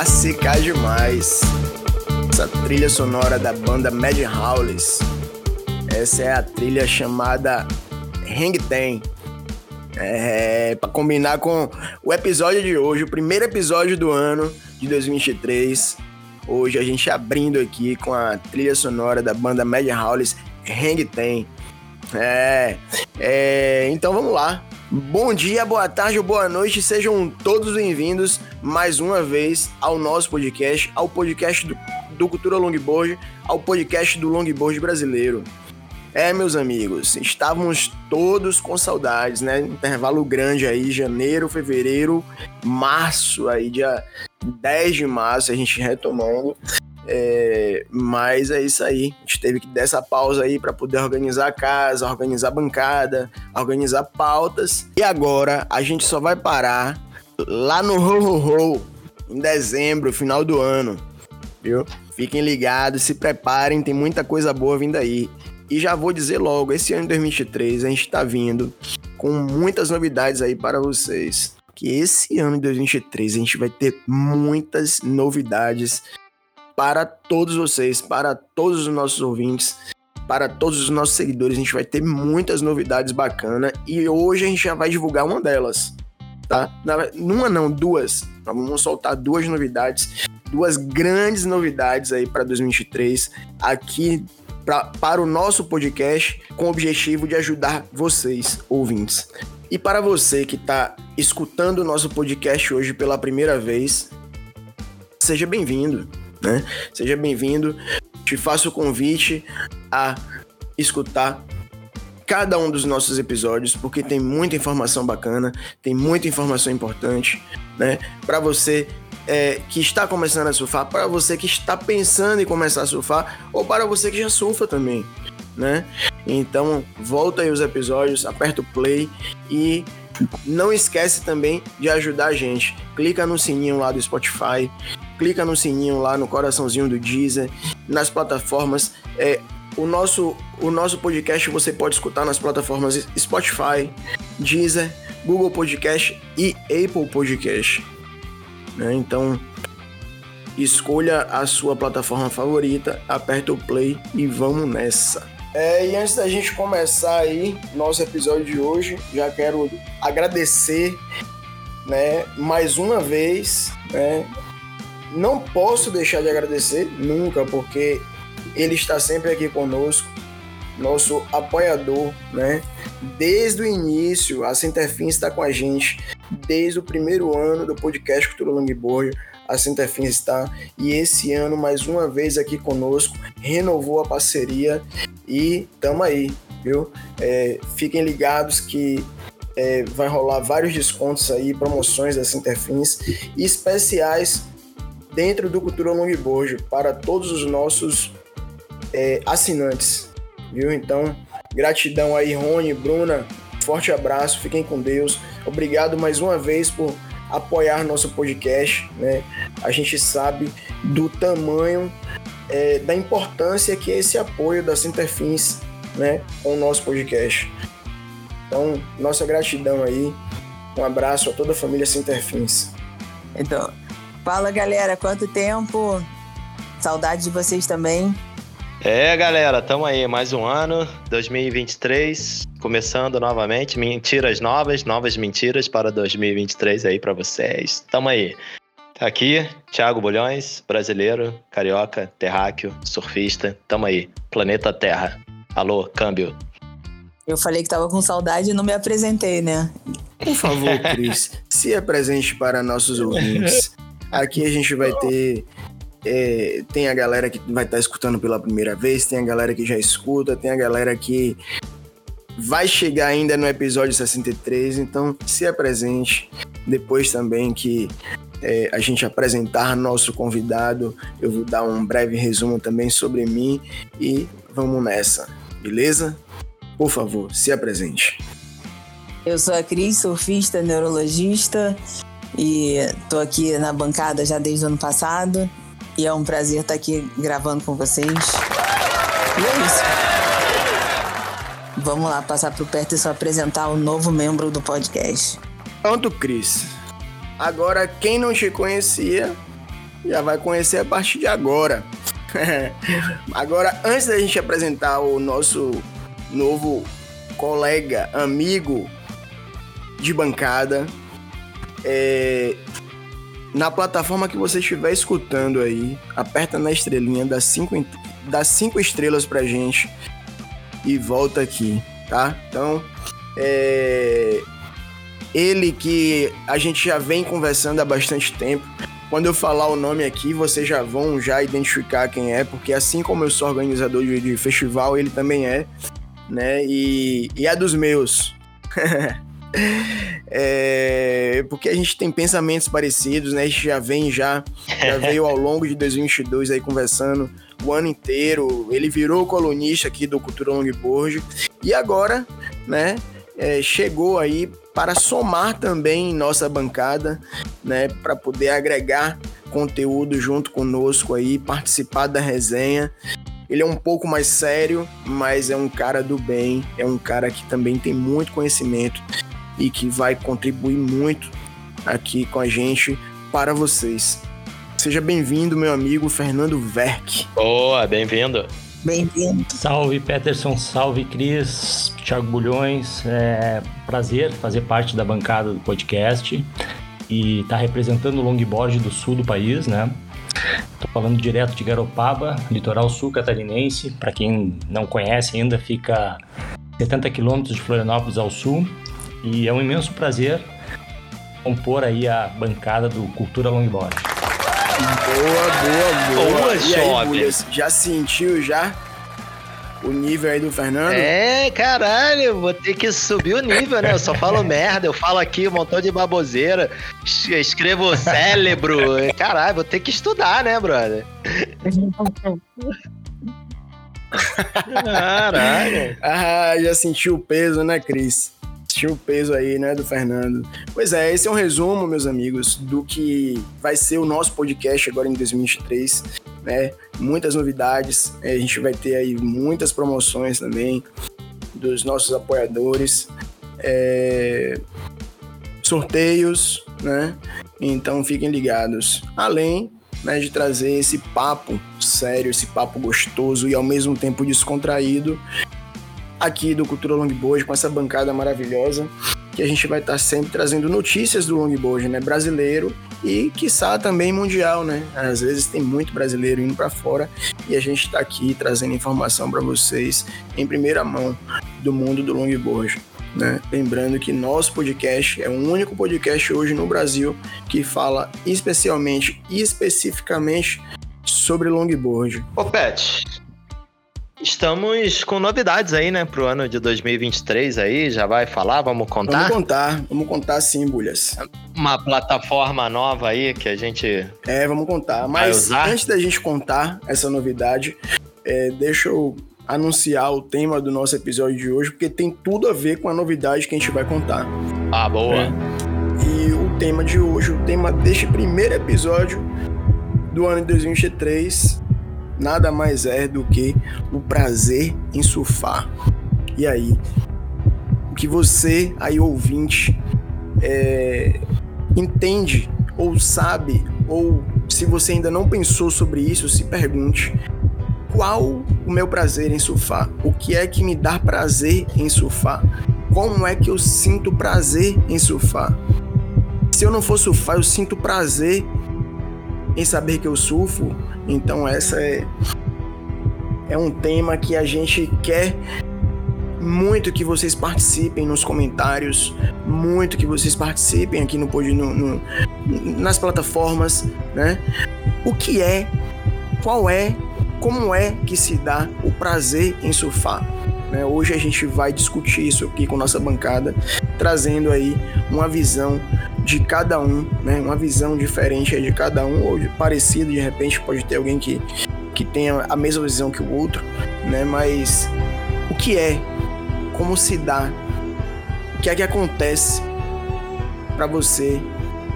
Clássica demais. Essa trilha sonora da banda Mad Howlis. Essa é a trilha chamada Hang Ten. É, para combinar com o episódio de hoje, o primeiro episódio do ano de 2023. Hoje a gente abrindo aqui com a trilha sonora da banda Mad Howlis Hang Ten. É, é, então vamos lá. Bom dia, boa tarde ou boa noite, sejam todos bem-vindos mais uma vez ao nosso podcast, ao podcast do, do Cultura Longboard, ao podcast do Longboard brasileiro. É, meus amigos, estávamos todos com saudades, né? Intervalo grande aí, janeiro, fevereiro, março, aí dia 10 de março, a gente retomando. É, mas é isso aí. A gente teve que dar essa pausa aí para poder organizar a casa, organizar a bancada, organizar pautas. E agora a gente só vai parar lá no Ho Ho Ho em dezembro, final do ano. Viu? Fiquem ligados, se preparem, tem muita coisa boa vindo aí. E já vou dizer logo, esse ano de 2023 a gente tá vindo com muitas novidades aí para vocês. Que esse ano de 2023 a gente vai ter muitas novidades para todos vocês, para todos os nossos ouvintes, para todos os nossos seguidores. A gente vai ter muitas novidades bacanas e hoje a gente já vai divulgar uma delas, tá? Uma não, duas. Vamos soltar duas novidades, duas grandes novidades aí para 2023 aqui pra, para o nosso podcast com o objetivo de ajudar vocês, ouvintes. E para você que está escutando o nosso podcast hoje pela primeira vez, seja bem-vindo né? Seja bem-vindo. Te faço o convite a escutar cada um dos nossos episódios, porque tem muita informação bacana, tem muita informação importante, né? Para você é, que está começando a surfar, para você que está pensando em começar a surfar, ou para você que já surfa também, né? Então, volta aí os episódios, aperta o play e não esquece também de ajudar a gente. Clica no sininho lá do Spotify, clica no sininho lá no coraçãozinho do Deezer, nas plataformas. É, o, nosso, o nosso podcast você pode escutar nas plataformas Spotify, Deezer, Google Podcast e Apple Podcast. Né? Então, escolha a sua plataforma favorita, aperta o play e vamos nessa. É, e antes da gente começar aí nosso episódio de hoje, já quero agradecer, né, mais uma vez, né, não posso deixar de agradecer nunca, porque ele está sempre aqui conosco, nosso apoiador, né? Desde o início, a Centerfins está com a gente, desde o primeiro ano do podcast Cultura Longboard, a Centerfins está, e esse ano, mais uma vez aqui conosco, renovou a parceria e tamo aí, viu? É, fiquem ligados que é, vai rolar vários descontos aí, promoções da Centerfins especiais dentro do Cultura Longboard para todos os nossos é, assinantes, viu? Então, gratidão aí, Rony, Bruna, forte abraço, fiquem com Deus. Obrigado mais uma vez por apoiar nosso podcast, né? A gente sabe do tamanho, é, da importância que é esse apoio da Centerfins, né, com o nosso podcast. Então, nossa gratidão aí. Um abraço a toda a família Centerfins. Então, Fala, galera, quanto tempo? Saudade de vocês também. É, galera, tamo aí, mais um ano, 2023, começando novamente, mentiras novas, novas mentiras para 2023 aí para vocês. Tamo aí. Aqui, Thiago Bulhões, brasileiro, carioca, terráqueo, surfista, tamo aí. Planeta Terra. Alô, câmbio. Eu falei que tava com saudade e não me apresentei, né? Por favor, Cris, se apresente para nossos ouvintes. Aqui a gente vai ter. É, tem a galera que vai estar tá escutando pela primeira vez, tem a galera que já escuta, tem a galera que vai chegar ainda no episódio 63, então se apresente. Depois também que é, a gente apresentar nosso convidado, eu vou dar um breve resumo também sobre mim e vamos nessa, beleza? Por favor, se apresente. Eu sou a Cris, surfista, neurologista, e tô aqui na bancada já desde o ano passado. E é um prazer estar aqui gravando com vocês. E é isso. Vamos lá, passar pro perto e só apresentar o novo membro do podcast. Pronto, Cris. Agora, quem não te conhecia, já vai conhecer a partir de agora. agora, antes da gente apresentar o nosso novo colega, amigo de bancada, é, na plataforma que você estiver escutando aí, aperta na estrelinha, dá cinco, dá cinco estrelas pra gente e volta aqui, tá? Então, é... ele que a gente já vem conversando há bastante tempo. Quando eu falar o nome aqui, vocês já vão já identificar quem é, porque assim como eu sou organizador de, de festival, ele também é, né? E, e é dos meus. É, porque a gente tem pensamentos parecidos, né? A gente já vem já, já veio ao longo de 2022 aí conversando o ano inteiro. Ele virou colunista aqui do Cultura Longboard e agora, né? É, chegou aí para somar também nossa bancada, né? Para poder agregar conteúdo junto conosco aí, participar da resenha. Ele é um pouco mais sério, mas é um cara do bem, é um cara que também tem muito conhecimento e que vai contribuir muito aqui com a gente para vocês. Seja bem-vindo, meu amigo Fernando Verck. Boa, bem-vindo. Bem-vindo. Salve Peterson, salve Cris, Thiago Bulhões. É prazer fazer parte da bancada do podcast e estar tá representando o longboard do sul do país, né? Estou falando direto de Garopaba, litoral sul catarinense. Para quem não conhece ainda, fica 70 quilômetros de Florianópolis ao sul e é um imenso prazer compor aí a bancada do Cultura Longboard. Boa, boa, boa. boa e aí, já sentiu já o nível aí do Fernando? É, caralho, vou ter que subir o nível, né? Eu só falo merda, eu falo aqui um montão de baboseira, escrevo cérebro. Caralho, vou ter que estudar, né, brother? Caralho. ah, já sentiu o peso, né, Cris? Sentiu o peso aí, né, do Fernando. Pois é, esse é um resumo, meus amigos, do que vai ser o nosso podcast agora em 2023, né? Muitas novidades, é, a gente vai ter aí muitas promoções também dos nossos apoiadores, é... sorteios, né? Então fiquem ligados. Além né, de trazer esse papo sério, esse papo gostoso e ao mesmo tempo descontraído aqui do Cultura Longboard com essa bancada maravilhosa que a gente vai estar sempre trazendo notícias do longboard, né, brasileiro e quiçá também mundial, né? Às vezes tem muito brasileiro indo para fora e a gente está aqui trazendo informação para vocês em primeira mão do mundo do longboard. Né? Lembrando que nosso podcast é o único podcast hoje no Brasil que fala especialmente e especificamente sobre longboard. Ô Pet, Estamos com novidades aí, né, pro ano de 2023 aí, já vai falar, vamos contar? Vamos contar, vamos contar sim, Bulhas. Uma plataforma nova aí que a gente... É, vamos contar, mas antes da gente contar essa novidade, é, deixa eu anunciar o tema do nosso episódio de hoje, porque tem tudo a ver com a novidade que a gente vai contar. Ah, boa. É. E o tema de hoje, o tema deste primeiro episódio do ano de 2023 nada mais é do que o prazer em surfar. E aí, o que você, aí ouvinte, é, entende ou sabe, ou se você ainda não pensou sobre isso, se pergunte qual o meu prazer em surfar? O que é que me dá prazer em surfar? Como é que eu sinto prazer em surfar? Se eu não for surfar, eu sinto prazer em saber que eu surfo. Então essa é é um tema que a gente quer muito que vocês participem nos comentários, muito que vocês participem aqui no, no, no nas plataformas, né? O que é, qual é, como é que se dá o prazer em surfar? Né? Hoje a gente vai discutir isso aqui com nossa bancada, trazendo aí uma visão de cada um, né? Uma visão diferente de cada um, ou de parecido, de repente pode ter alguém que, que tenha a mesma visão que o outro, né? Mas o que é? Como se dá? O que é que acontece para você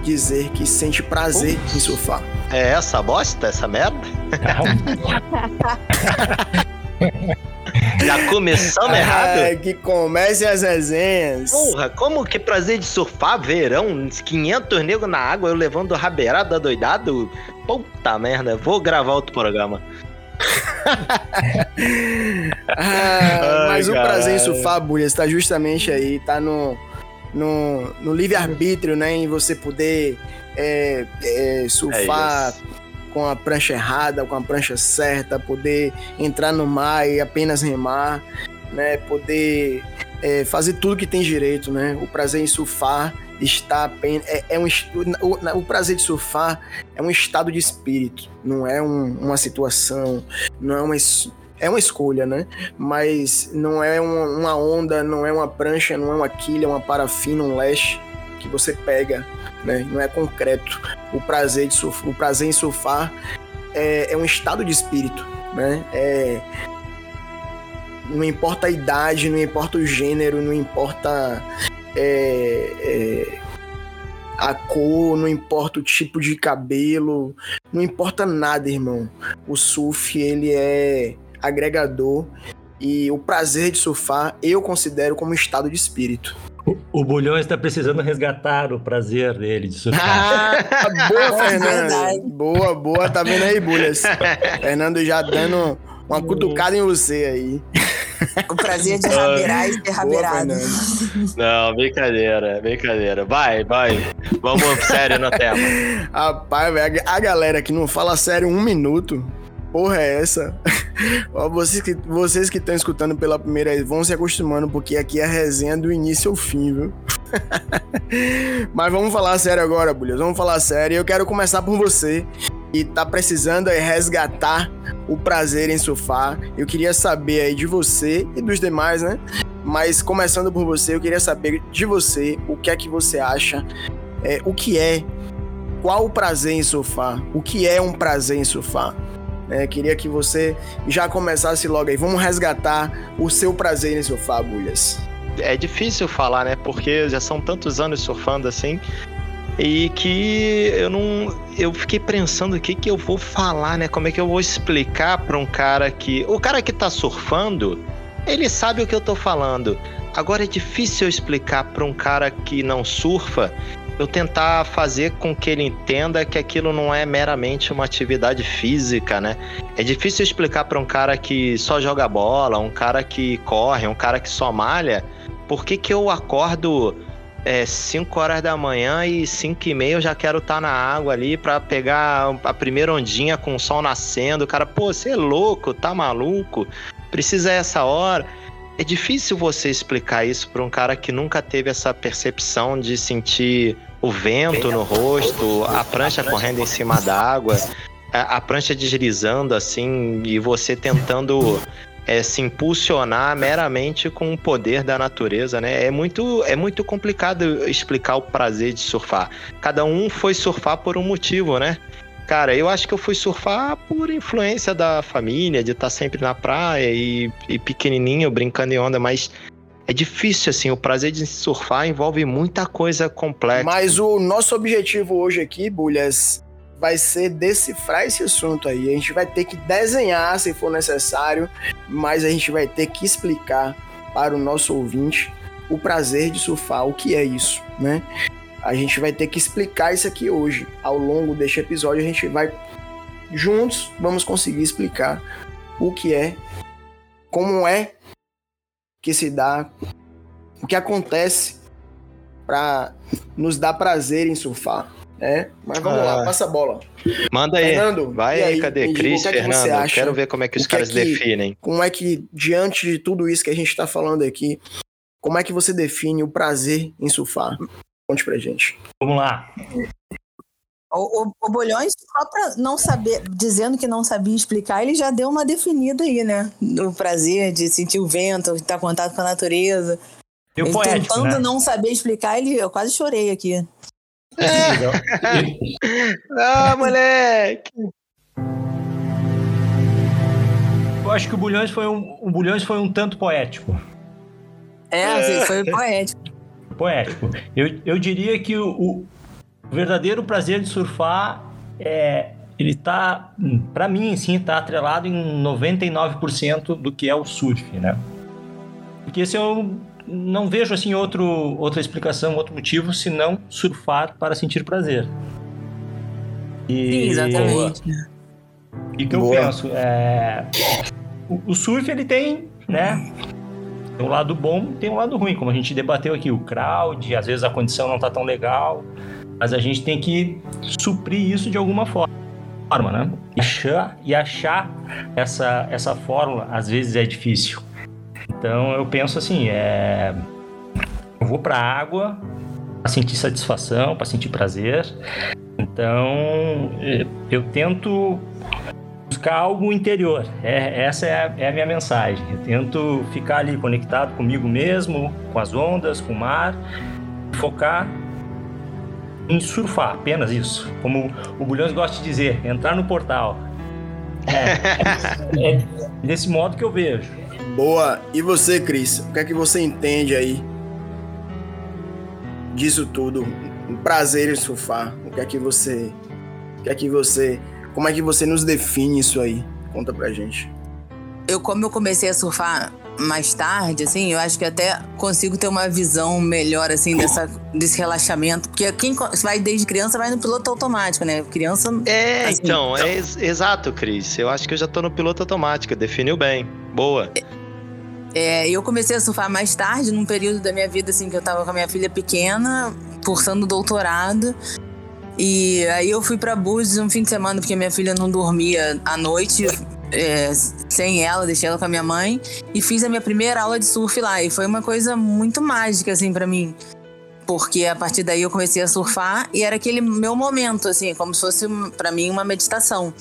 dizer que sente prazer em surfar? É essa bosta, essa merda? Já começamos errado? Ah, que comece as resenhas. Porra, como que prazer de surfar verão? 500 negros na água, eu levando rabeirada doidado? Puta merda, vou gravar outro programa. ah, mas o prazer em surfar, Bulha, está justamente aí, tá no, no, no livre-arbítrio, né? Em você poder é, é, surfar é com a prancha errada, com a prancha certa, poder entrar no mar e apenas remar, né? Poder é, fazer tudo que tem direito, né? O prazer em surfar está apenas é, é um o, o, prazer de surfar é um estado de espírito, não é um, uma situação, não é uma é uma escolha, né? Mas não é uma, uma onda, não é uma prancha, não é uma quilha, uma parafina, um leste que você pega né? Não é concreto. O prazer, de surf, o prazer em surfar é, é um estado de espírito, né? É, não importa a idade, não importa o gênero, não importa é, é, a cor, não importa o tipo de cabelo, não importa nada, irmão. O surf, ele é agregador e o prazer de surfar eu considero como estado de espírito. O, Bulhão está precisando resgatar o prazer dele de surfar. Ah, boa, é Fernando. boa, boa. Tá vendo aí, Bulhas? Fernando já dando uma cutucada em você aí. O prazer de rabeirar e ser rabeirado. Não, brincadeira, brincadeira. Vai, vai. Vamos sério no tema. Rapaz, a galera que não fala sério um minuto porra é essa? vocês que vocês que estão escutando pela primeira vez vão se acostumando, porque aqui é a resenha do início ao fim, viu? Mas vamos falar sério agora, Bulhas. Vamos falar sério. Eu quero começar por você e tá precisando aí resgatar o prazer em surfar. Eu queria saber aí de você e dos demais, né? Mas começando por você, eu queria saber de você o que é que você acha, é, o que é, qual o prazer em surfar, o que é um prazer em surfar. É, queria que você já começasse logo aí. Vamos resgatar o seu prazer em surfar, Bulhas. É difícil falar, né? Porque já são tantos anos surfando assim. E que eu não. Eu fiquei pensando o que, que eu vou falar, né? Como é que eu vou explicar para um cara que. O cara que tá surfando, ele sabe o que eu tô falando. Agora é difícil eu explicar para um cara que não surfa eu tentar fazer com que ele entenda que aquilo não é meramente uma atividade física, né? É difícil explicar para um cara que só joga bola, um cara que corre, um cara que só malha, por que, que eu acordo é, 5 horas da manhã e 5 e meia eu já quero estar tá na água ali para pegar a primeira ondinha com o sol nascendo. O cara, pô, você é louco, tá maluco? Precisa essa hora. É difícil você explicar isso para um cara que nunca teve essa percepção de sentir o vento no rosto, a prancha correndo em cima d'água, a, a prancha deslizando assim e você tentando é, se impulsionar meramente com o poder da natureza, né? É muito, é muito complicado explicar o prazer de surfar. Cada um foi surfar por um motivo, né? Cara, eu acho que eu fui surfar por influência da família, de estar sempre na praia e, e pequenininho, brincando em onda, mas é difícil, assim, o prazer de surfar envolve muita coisa complexa. Mas o nosso objetivo hoje aqui, Bulhas, vai ser decifrar esse assunto aí. A gente vai ter que desenhar se for necessário, mas a gente vai ter que explicar para o nosso ouvinte o prazer de surfar, o que é isso, né? A gente vai ter que explicar isso aqui hoje. Ao longo deste episódio, a gente vai juntos vamos conseguir explicar o que é, como é que se dá, o que acontece para nos dar prazer em surfar. É, mas vamos ah. lá, passa a bola. Manda aí. Fernando, vai aí, cadê? Cris, é Fernando, quero ver como é que os caras que é que, definem. Como é que, diante de tudo isso que a gente está falando aqui, como é que você define o prazer em surfar? Conte pra gente. Vamos lá. O, o, o Bolhões, só para não saber, dizendo que não sabia explicar, ele já deu uma definida aí, né? Do prazer de sentir o vento, de estar em contato com a natureza. E ele poético, tentando né? não saber explicar, ele, eu quase chorei aqui. ah, moleque! Eu acho que o Bulhões foi um, o Bulhões foi um tanto poético. É, foi poético poético. Eu, eu diria que o, o verdadeiro prazer de surfar é, ele tá, para mim, assim, tá atrelado em 99% do que é o surf, né? Porque esse eu não vejo, assim, outro, outra explicação, outro motivo, senão surfar para sentir prazer. E... Sim, exatamente. E o que Boa. eu penso, é... O, o surf, ele tem, né? Tem um lado bom, tem um lado ruim, como a gente debateu aqui, o crowd, às vezes a condição não tá tão legal, mas a gente tem que suprir isso de alguma forma forma, né? E achar, e achar essa, essa fórmula às vezes é difícil. Então eu penso assim, é... eu vou para a água para sentir satisfação, para sentir prazer. Então eu tento buscar algo interior. É, essa é a, é a, minha mensagem. Eu tento ficar ali conectado comigo mesmo, com as ondas, com o mar, focar em surfar, apenas isso. Como o Bulhões gosta de dizer, entrar no portal. É, é, é desse modo que eu vejo. Boa. E você, Cris? O que é que você entende aí disso tudo? Um prazer em surfar. O que é que você. O que é que você. Como é que você nos define isso aí? Conta pra gente. Eu, como eu comecei a surfar mais tarde, assim, eu acho que até consigo ter uma visão melhor, assim, dessa, desse relaxamento. Porque quem vai desde criança vai no piloto automático, né? Criança. É, assim, então, é ex exato, Cris. Eu acho que eu já tô no piloto automático, definiu bem. Boa. É, eu comecei a surfar mais tarde, num período da minha vida, assim, que eu tava com a minha filha pequena, cursando doutorado. E aí eu fui para Búzios um fim de semana, porque minha filha não dormia à noite é, sem ela, deixei ela com a minha mãe e fiz a minha primeira aula de surf lá. E foi uma coisa muito mágica, assim, para mim. Porque a partir daí eu comecei a surfar e era aquele meu momento, assim, como se fosse para mim uma meditação.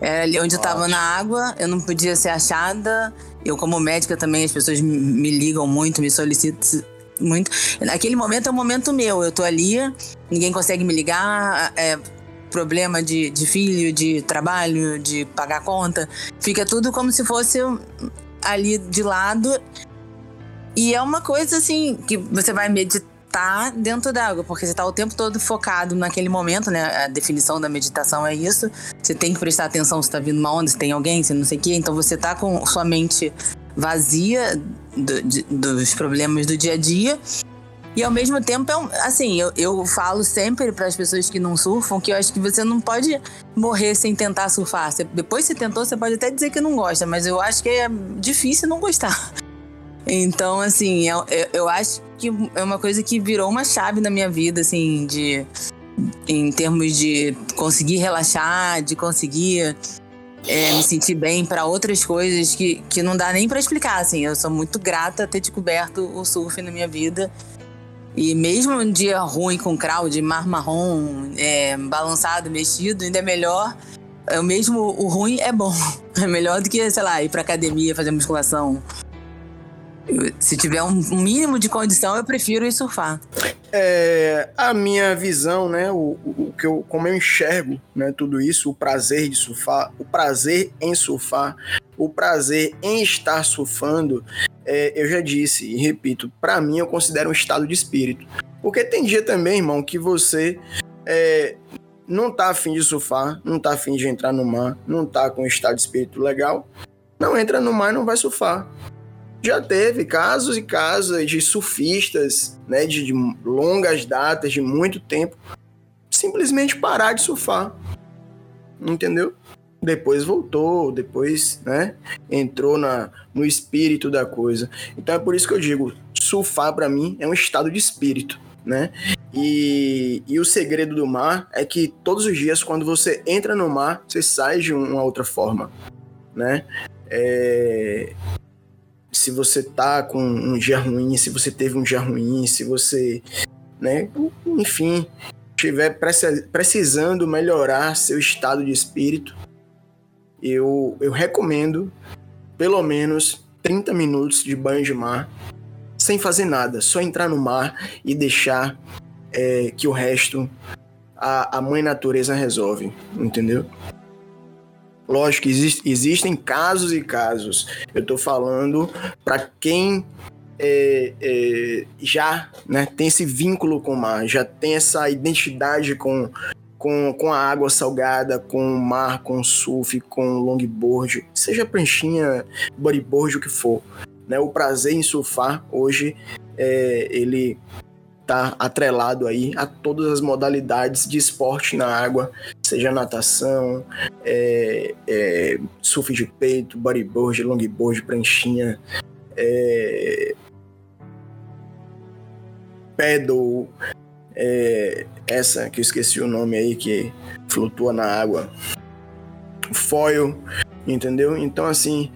Era ali onde eu tava na água, eu não podia ser achada. Eu, como médica também, as pessoas me ligam muito, me solicitam muito. Naquele momento é um momento meu, eu tô ali, ninguém consegue me ligar. É, problema de, de filho, de trabalho, de pagar conta. Fica tudo como se fosse ali de lado. E é uma coisa assim que você vai meditar dentro d'água, porque você está o tempo todo focado naquele momento, né? A definição da meditação é isso. Você tem que prestar atenção se está vindo uma onda, se tem alguém, se não sei o quê. Então você está com sua mente vazia do, de, dos problemas do dia a dia e ao mesmo tempo, é um, assim, eu, eu falo sempre para as pessoas que não surfam que eu acho que você não pode morrer sem tentar surfar. Você, depois você tentou, você pode até dizer que não gosta, mas eu acho que é difícil não gostar. Então, assim, eu, eu acho que é uma coisa que virou uma chave na minha vida, assim, de em termos de conseguir relaxar, de conseguir é, me sentir bem para outras coisas que, que não dá nem para explicar. Assim, eu sou muito grata ter descoberto o surf na minha vida e mesmo um dia ruim com crowd, mar marrom, é, balançado, mexido, ainda é melhor. É, mesmo o ruim é bom. É melhor do que, sei lá, ir pra academia, fazer musculação. Se tiver um mínimo de condição, eu prefiro ir surfar. É, a minha visão, né, o, o, que eu, como eu enxergo, né, tudo isso, o prazer de surfar, o prazer em surfar, o prazer em estar surfando, é, eu já disse e repito, para mim eu considero um estado de espírito. Porque tem dia também, irmão, que você é, não tá afim de surfar, não tá afim de entrar no mar, não tá com um estado de espírito legal, não entra no mar e não vai surfar. Já teve casos e casos de surfistas, né, de, de longas datas, de muito tempo, simplesmente parar de surfar. Entendeu? depois voltou, depois, né, entrou na, no espírito da coisa. Então é por isso que eu digo, surfar para mim é um estado de espírito, né? E, e o segredo do mar é que todos os dias, quando você entra no mar, você sai de uma outra forma, né? É, se você tá com um dia ruim, se você teve um dia ruim, se você, né, enfim, estiver precisando melhorar seu estado de espírito, eu, eu recomendo pelo menos 30 minutos de banho de mar sem fazer nada, só entrar no mar e deixar é, que o resto a, a mãe natureza resolve, entendeu? Lógico existem casos e casos. Eu tô falando para quem é, é, já né, tem esse vínculo com o mar, já tem essa identidade com, com, com a água salgada, com o mar, com o surf, com o longboard, seja pranchinha, bodyboard, o que for. Né? O prazer em surfar hoje, é, ele tá atrelado aí a todas as modalidades de esporte na água, seja natação, é, é, surf de peito, bodyboard, longboard, pranchinha, é, pedal, é, essa que eu esqueci o nome aí, que flutua na água, foil, entendeu? Então, assim,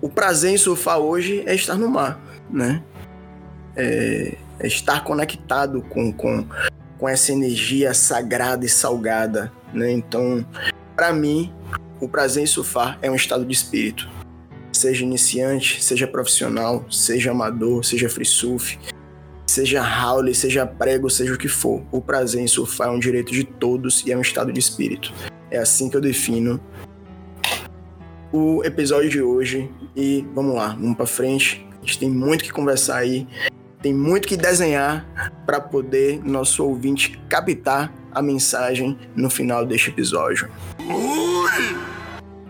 o prazer em surfar hoje é estar no mar, né? É, estar conectado com, com, com essa energia sagrada e salgada, né? Então, para mim, o prazer em surfar é um estado de espírito. Seja iniciante, seja profissional, seja amador, seja free surf, seja haule, seja prego, seja o que for. O prazer em surfar é um direito de todos e é um estado de espírito. É assim que eu defino o episódio de hoje. E vamos lá, vamos para frente. A gente tem muito que conversar aí, tem muito que desenhar para poder nosso ouvinte captar a mensagem no final deste episódio.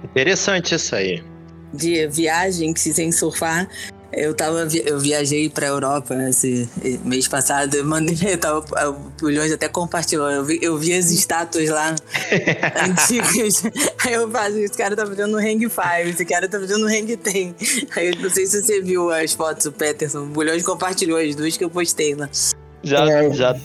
Interessante isso aí. De viagem que se tem surfar, eu tava, eu viajei pra Europa esse mês passado, eu mandei, eu tava, o Pulhões até compartilhou, eu vi, eu vi as estátuas lá antigas, aí eu falei, esse cara tá fazendo um hang five, esse cara tá fazendo um hang ten. Aí eu não sei se você viu as fotos do Peterson, o Pulhões compartilhou as duas que eu postei lá. Já, é. já,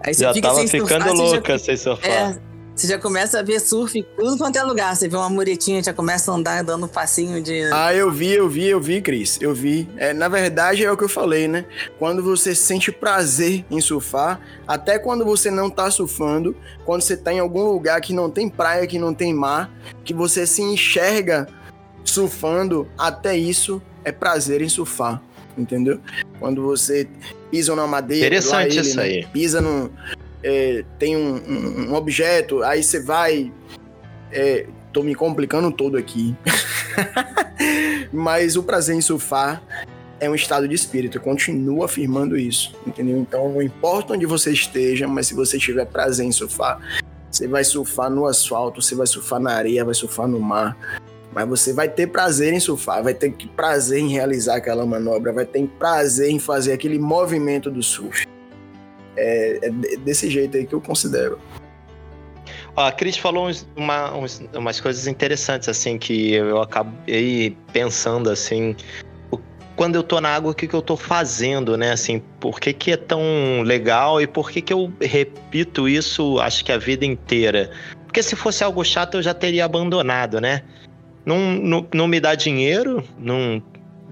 aí já tava ficando surfar, louca já, sem surfar. É, você já começa a ver surf tudo quanto é lugar. Você vê uma muretinha, já começa a andar dando um passinho de. Ah, eu vi, eu vi, eu vi, Cris. Eu vi. É, na verdade, é o que eu falei, né? Quando você sente prazer em surfar, até quando você não tá surfando, quando você tá em algum lugar que não tem praia, que não tem mar, que você se enxerga surfando, até isso é prazer em surfar. Entendeu? Quando você pisa na madeira. Interessante ele, isso né? aí. Pisa no é, tem um, um, um, objeto, aí você vai. É, tô me complicando todo aqui. Mas o prazer em surfar é um estado de espírito, eu continuo afirmando isso, entendeu? Então não importa onde você esteja, mas se você tiver prazer em surfar, você vai surfar no asfalto, você vai surfar na areia, vai surfar no mar, mas você vai ter prazer em surfar, vai ter prazer em realizar aquela manobra, vai ter prazer em fazer aquele movimento do surf. É, é desse jeito aí que eu considero. A Cris falou uns, uma, uns, umas coisas interessantes, assim, que eu acabei pensando, assim, quando eu tô na água, o que, que eu tô fazendo, né? Assim, por que, que é tão legal e por que, que eu repito isso, acho que a vida inteira? Porque se fosse algo chato, eu já teria abandonado, né? Não, não, não me dá dinheiro, não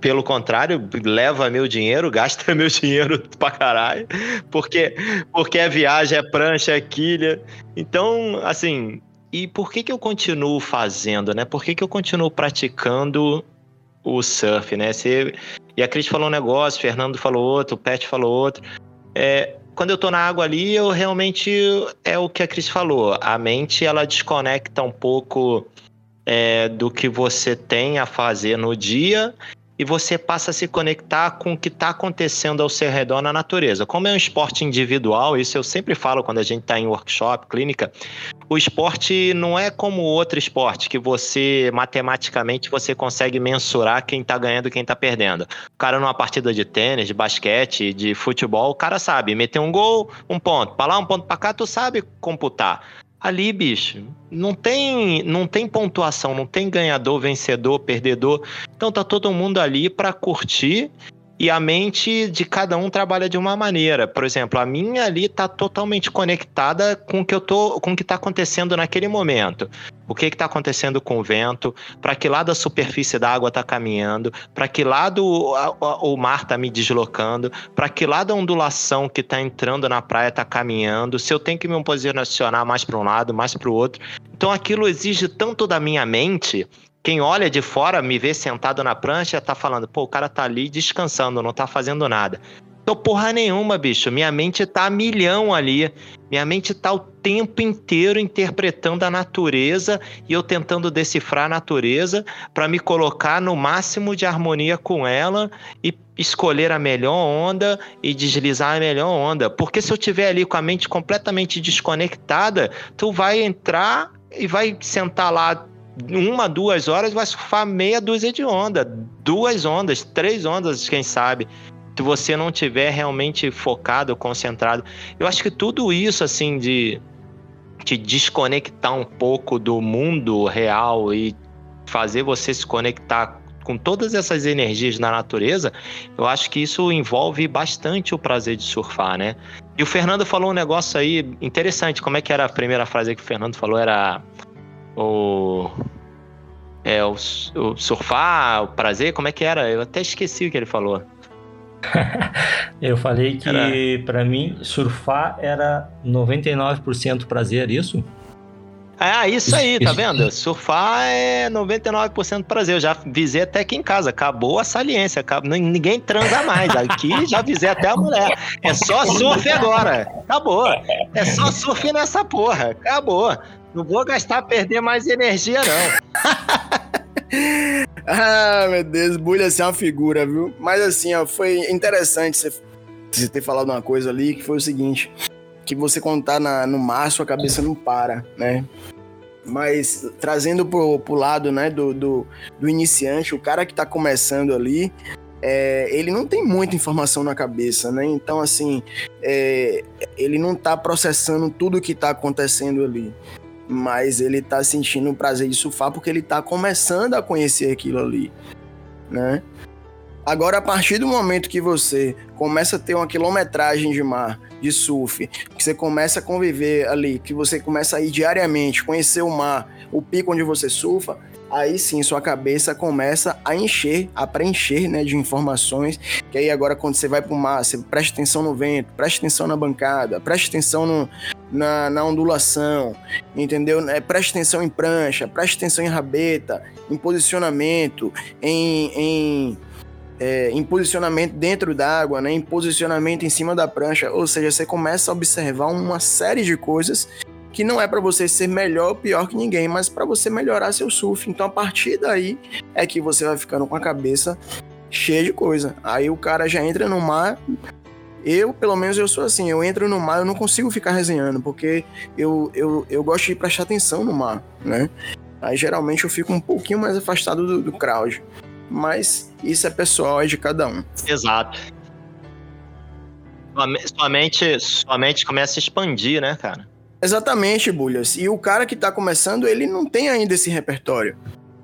pelo contrário, leva meu dinheiro, gasta meu dinheiro pra caralho, porque, porque é viagem, é prancha, é quilha. Então, assim, e por que que eu continuo fazendo, né? Por que que eu continuo praticando o surf, né? Você, e a Cris falou um negócio, o Fernando falou outro, o Pet falou outro. É, quando eu tô na água ali, eu realmente é o que a Cris falou. A mente ela desconecta um pouco é, do que você tem a fazer no dia e você passa a se conectar com o que está acontecendo ao seu redor na natureza. Como é um esporte individual, isso eu sempre falo quando a gente está em workshop, clínica, o esporte não é como outro esporte que você matematicamente você consegue mensurar quem está ganhando e quem está perdendo. O cara numa partida de tênis, de basquete, de futebol, o cara sabe meter um gol, um ponto, para lá um ponto para cá, tu sabe computar. Ali, bicho, não tem, não tem pontuação, não tem ganhador, vencedor, perdedor. Então tá todo mundo ali para curtir e a mente de cada um trabalha de uma maneira. Por exemplo, a minha ali está totalmente conectada com o que eu tô, com o que está acontecendo naquele momento. O que está acontecendo com o vento? Para que lado a superfície da água está caminhando? Para que lado o, a, o mar está me deslocando? Para que lado a ondulação que está entrando na praia está caminhando? Se eu tenho que me posicionar mais para um lado, mais para o outro? Então aquilo exige tanto da minha mente quem olha de fora, me vê sentado na prancha, tá falando, pô, o cara tá ali descansando, não tá fazendo nada. Tô porra nenhuma, bicho. Minha mente tá a milhão ali. Minha mente tá o tempo inteiro interpretando a natureza e eu tentando decifrar a natureza para me colocar no máximo de harmonia com ela e escolher a melhor onda e deslizar a melhor onda. Porque se eu tiver ali com a mente completamente desconectada, tu vai entrar e vai sentar lá uma, duas horas, vai surfar meia dúzia de onda, duas ondas, três ondas, quem sabe se você não tiver realmente focado, concentrado. Eu acho que tudo isso, assim, de te desconectar um pouco do mundo real e fazer você se conectar com todas essas energias na natureza, eu acho que isso envolve bastante o prazer de surfar, né? E o Fernando falou um negócio aí interessante. Como é que era a primeira frase que o Fernando falou? Era o. É, o, o surfar, o prazer, como é que era? Eu até esqueci o que ele falou. eu falei que para mim surfar era 99% prazer, isso? Ah, isso aí, tá vendo? Surfar é 99% prazer. Eu já visei até aqui em casa. Acabou a saliência. Acabou... Ninguém transa mais. Aqui já visei até a mulher. É só surf agora. Acabou. É só surf nessa porra. Acabou. Não vou gastar, perder mais energia, não. ah, meu Deus, Bulha assim é uma figura, viu? Mas assim, ó, foi interessante você, você ter falado uma coisa ali, que foi o seguinte, que você na, no mar, sua cabeça não para, né? Mas trazendo pro, pro lado, né, do, do, do iniciante, o cara que tá começando ali, é, ele não tem muita informação na cabeça, né? Então, assim, é, ele não tá processando tudo que tá acontecendo ali mas ele tá sentindo o prazer de surfar porque ele tá começando a conhecer aquilo ali, né? Agora, a partir do momento que você começa a ter uma quilometragem de mar, de surf, que você começa a conviver ali, que você começa a ir diariamente, conhecer o mar, o pico onde você surfa, aí sim sua cabeça começa a encher, a preencher né, de informações. Que aí agora, quando você vai para o mar, você presta atenção no vento, presta atenção na bancada, presta atenção no, na, na ondulação, entendeu? É, preste atenção em prancha, preste atenção em rabeta, em posicionamento, em, em, é, em posicionamento dentro d'água, né? em posicionamento em cima da prancha. Ou seja, você começa a observar uma série de coisas que não é para você ser melhor ou pior que ninguém, mas para você melhorar seu surf. Então a partir daí é que você vai ficando com a cabeça cheia de coisa. Aí o cara já entra no mar. Eu, pelo menos, eu sou assim. Eu entro no mar, eu não consigo ficar resenhando, porque eu, eu, eu gosto de prestar atenção no mar, né? Aí geralmente eu fico um pouquinho mais afastado do, do crowd. Mas isso é pessoal, é de cada um. Exato. Sua mente, sua mente começa a expandir, né, cara? Exatamente, Bulhas. E o cara que tá começando, ele não tem ainda esse repertório.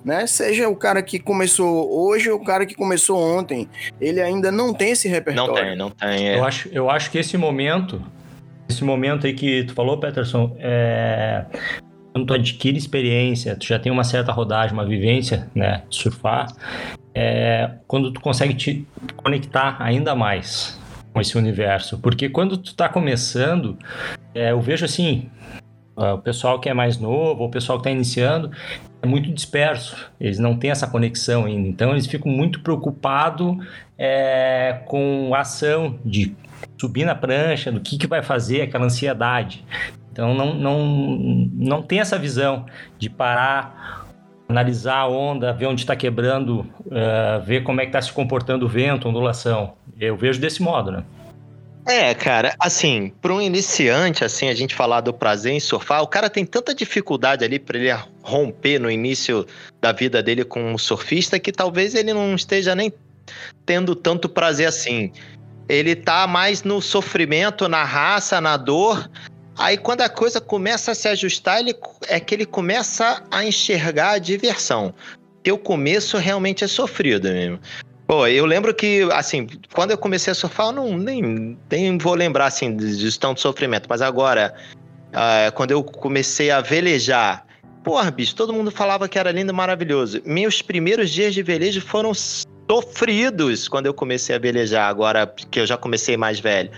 Né? Seja o cara que começou hoje ou o cara que começou ontem, ele ainda não tem esse repertório. Não tem, não tem. É. Eu, acho, eu acho que esse momento, esse momento aí que tu falou, Peterson, é, quando tu adquire experiência, tu já tem uma certa rodagem, uma vivência, né, de surfar, é, quando tu consegue te conectar ainda mais com esse universo, porque quando tu tá começando, é, eu vejo assim, o pessoal que é mais novo, o pessoal que está iniciando, muito disperso. Eles não têm essa conexão ainda. Então, eles ficam muito preocupados é, com a ação de subir na prancha, do que, que vai fazer, aquela ansiedade. Então, não, não, não tem essa visão de parar, analisar a onda, ver onde está quebrando, uh, ver como é que está se comportando o vento, ondulação. Eu vejo desse modo, né? É, cara, assim, para um iniciante, assim, a gente falar do prazer em surfar, o cara tem tanta dificuldade ali para ele romper no início da vida dele com um surfista que talvez ele não esteja nem tendo tanto prazer assim. Ele tá mais no sofrimento, na raça, na dor. Aí quando a coisa começa a se ajustar, ele, é que ele começa a enxergar a diversão. O começo realmente é sofrido mesmo. Pô, eu lembro que, assim, quando eu comecei a surfar, eu não, nem, nem vou lembrar, assim, de, tanto sofrimento. Mas agora, uh, quando eu comecei a velejar, porra, bicho, todo mundo falava que era lindo e maravilhoso. Meus primeiros dias de velejo foram sofridos quando eu comecei a velejar, agora que eu já comecei mais velho.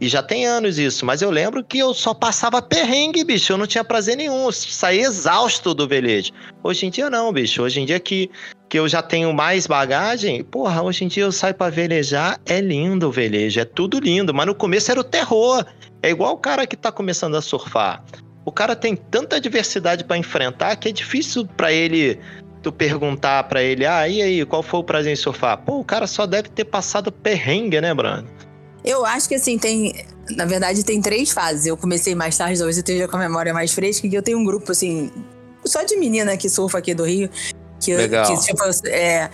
E já tem anos isso, mas eu lembro que eu só passava perrengue, bicho. Eu não tinha prazer nenhum. Saí exausto do velejo. Hoje em dia não, bicho. Hoje em dia que que eu já tenho mais bagagem, porra, hoje em dia eu saio para velejar, é lindo o velejo, é tudo lindo, mas no começo era o terror. É igual o cara que tá começando a surfar. O cara tem tanta diversidade para enfrentar que é difícil para ele tu perguntar para ele: "Ah, e aí, qual foi o prazer em surfar?". Pô, o cara só deve ter passado perrengue, né, Bruno? Eu acho que assim, tem. Na verdade, tem três fases. Eu comecei mais tarde, talvez eu esteja com a memória mais fresca, que eu tenho um grupo, assim, só de menina que surfa aqui do Rio, que, Legal. que tipo, é,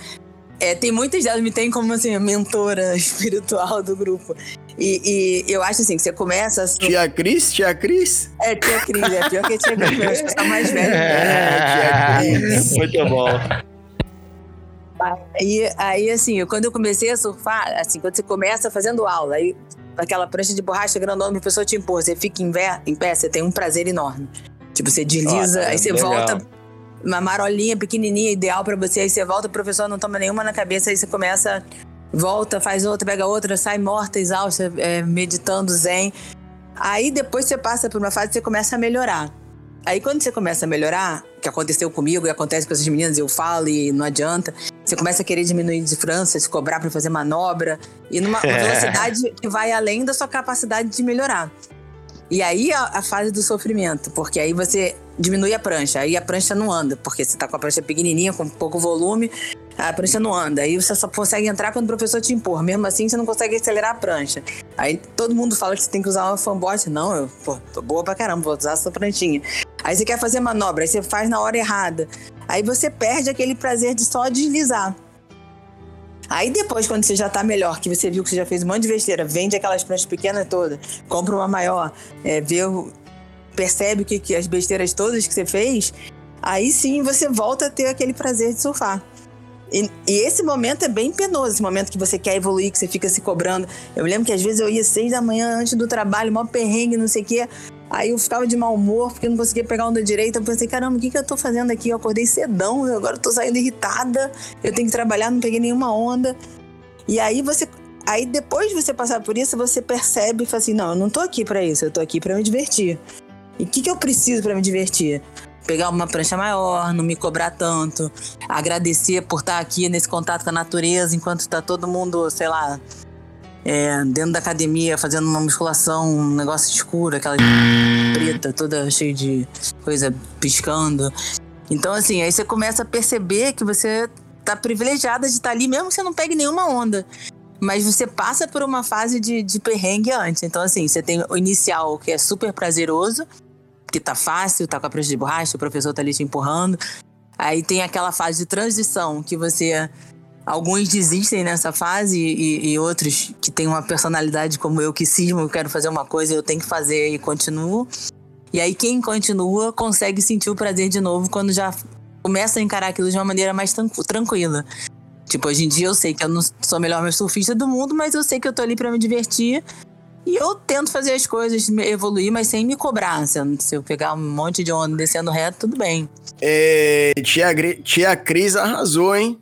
é, tem muitas delas me tem como assim, mentora espiritual do grupo. E, e eu acho assim, que você começa. Assim, Tia Cris? Tia Cris? é, tia Cris, é pior que tia Cris, acho que tá mais velha. É, Muito bom. Aí, aí, assim, quando eu comecei a surfar, assim, quando você começa fazendo aula, aí aquela prancha de borracha grandona, a pessoa te impor, você fica em, vé- em pé, você tem um prazer enorme. Tipo, você desliza, aí você legal. volta, uma marolinha pequenininha, ideal pra você, aí você volta, o professor não toma nenhuma na cabeça, aí você começa, volta, faz outra, pega outra, sai morta, exausta, é, meditando zen. Aí depois você passa por uma fase que você começa a melhorar. Aí quando você começa a melhorar, que aconteceu comigo e acontece com essas meninas, eu falo e não adianta, você começa a querer diminuir de França, se cobrar pra fazer manobra, e numa uma velocidade que vai além da sua capacidade de melhorar. E aí a, a fase do sofrimento, porque aí você diminui a prancha, aí a prancha não anda, porque você tá com a prancha pequenininha, com pouco volume, a prancha não anda. Aí você só consegue entrar quando o professor te impor. Mesmo assim, você não consegue acelerar a prancha. Aí todo mundo fala que você tem que usar uma fanboard. Não, eu pô, tô boa pra caramba, vou usar essa pranchinha. Aí você quer fazer manobra, aí você faz na hora errada. Aí você perde aquele prazer de só deslizar. Aí depois, quando você já tá melhor, que você viu que você já fez um monte de besteira, vende aquelas pranchas pequenas todas, compra uma maior, é, vê percebe que, que as besteiras todas que você fez, aí sim você volta a ter aquele prazer de surfar. E, e esse momento é bem penoso, esse momento que você quer evoluir, que você fica se cobrando. Eu lembro que às vezes eu ia seis da manhã antes do trabalho, mó perrengue, não sei o quê. Aí eu ficava de mau humor porque não conseguia pegar onda direita. Eu pensei, caramba, o que, que eu tô fazendo aqui? Eu acordei cedão, agora eu tô saindo irritada. Eu tenho que trabalhar, não peguei nenhuma onda. E aí você. Aí depois de você passar por isso, você percebe e fala assim: não, eu não tô aqui pra isso, eu tô aqui pra me divertir. E o que, que eu preciso pra me divertir? Pegar uma prancha maior, não me cobrar tanto, agradecer por estar aqui nesse contato com a natureza enquanto tá todo mundo, sei lá, é, dentro da academia fazendo uma musculação, um negócio escuro, aquela preta, toda cheia de coisa piscando. Então, assim, aí você começa a perceber que você tá privilegiada de estar ali, mesmo que você não pegue nenhuma onda. Mas você passa por uma fase de, de perrengue antes. Então, assim, você tem o inicial, que é super prazeroso, que tá fácil, tá com a prancha de borracha, o professor tá ali te empurrando. Aí tem aquela fase de transição, que você. Alguns desistem nessa fase e, e outros que têm uma personalidade como eu, que cismo, eu quero fazer uma coisa, eu tenho que fazer e continuo. E aí quem continua consegue sentir o prazer de novo quando já começa a encarar aquilo de uma maneira mais tran- tranquila. Tipo, hoje em dia eu sei que eu não sou a melhor surfista do mundo, mas eu sei que eu tô ali pra me divertir. E eu tento fazer as coisas, evoluir, mas sem me cobrar. Se eu, pegar um monte de onda descendo reto, tudo bem. É, tia, tia Cris arrasou, hein?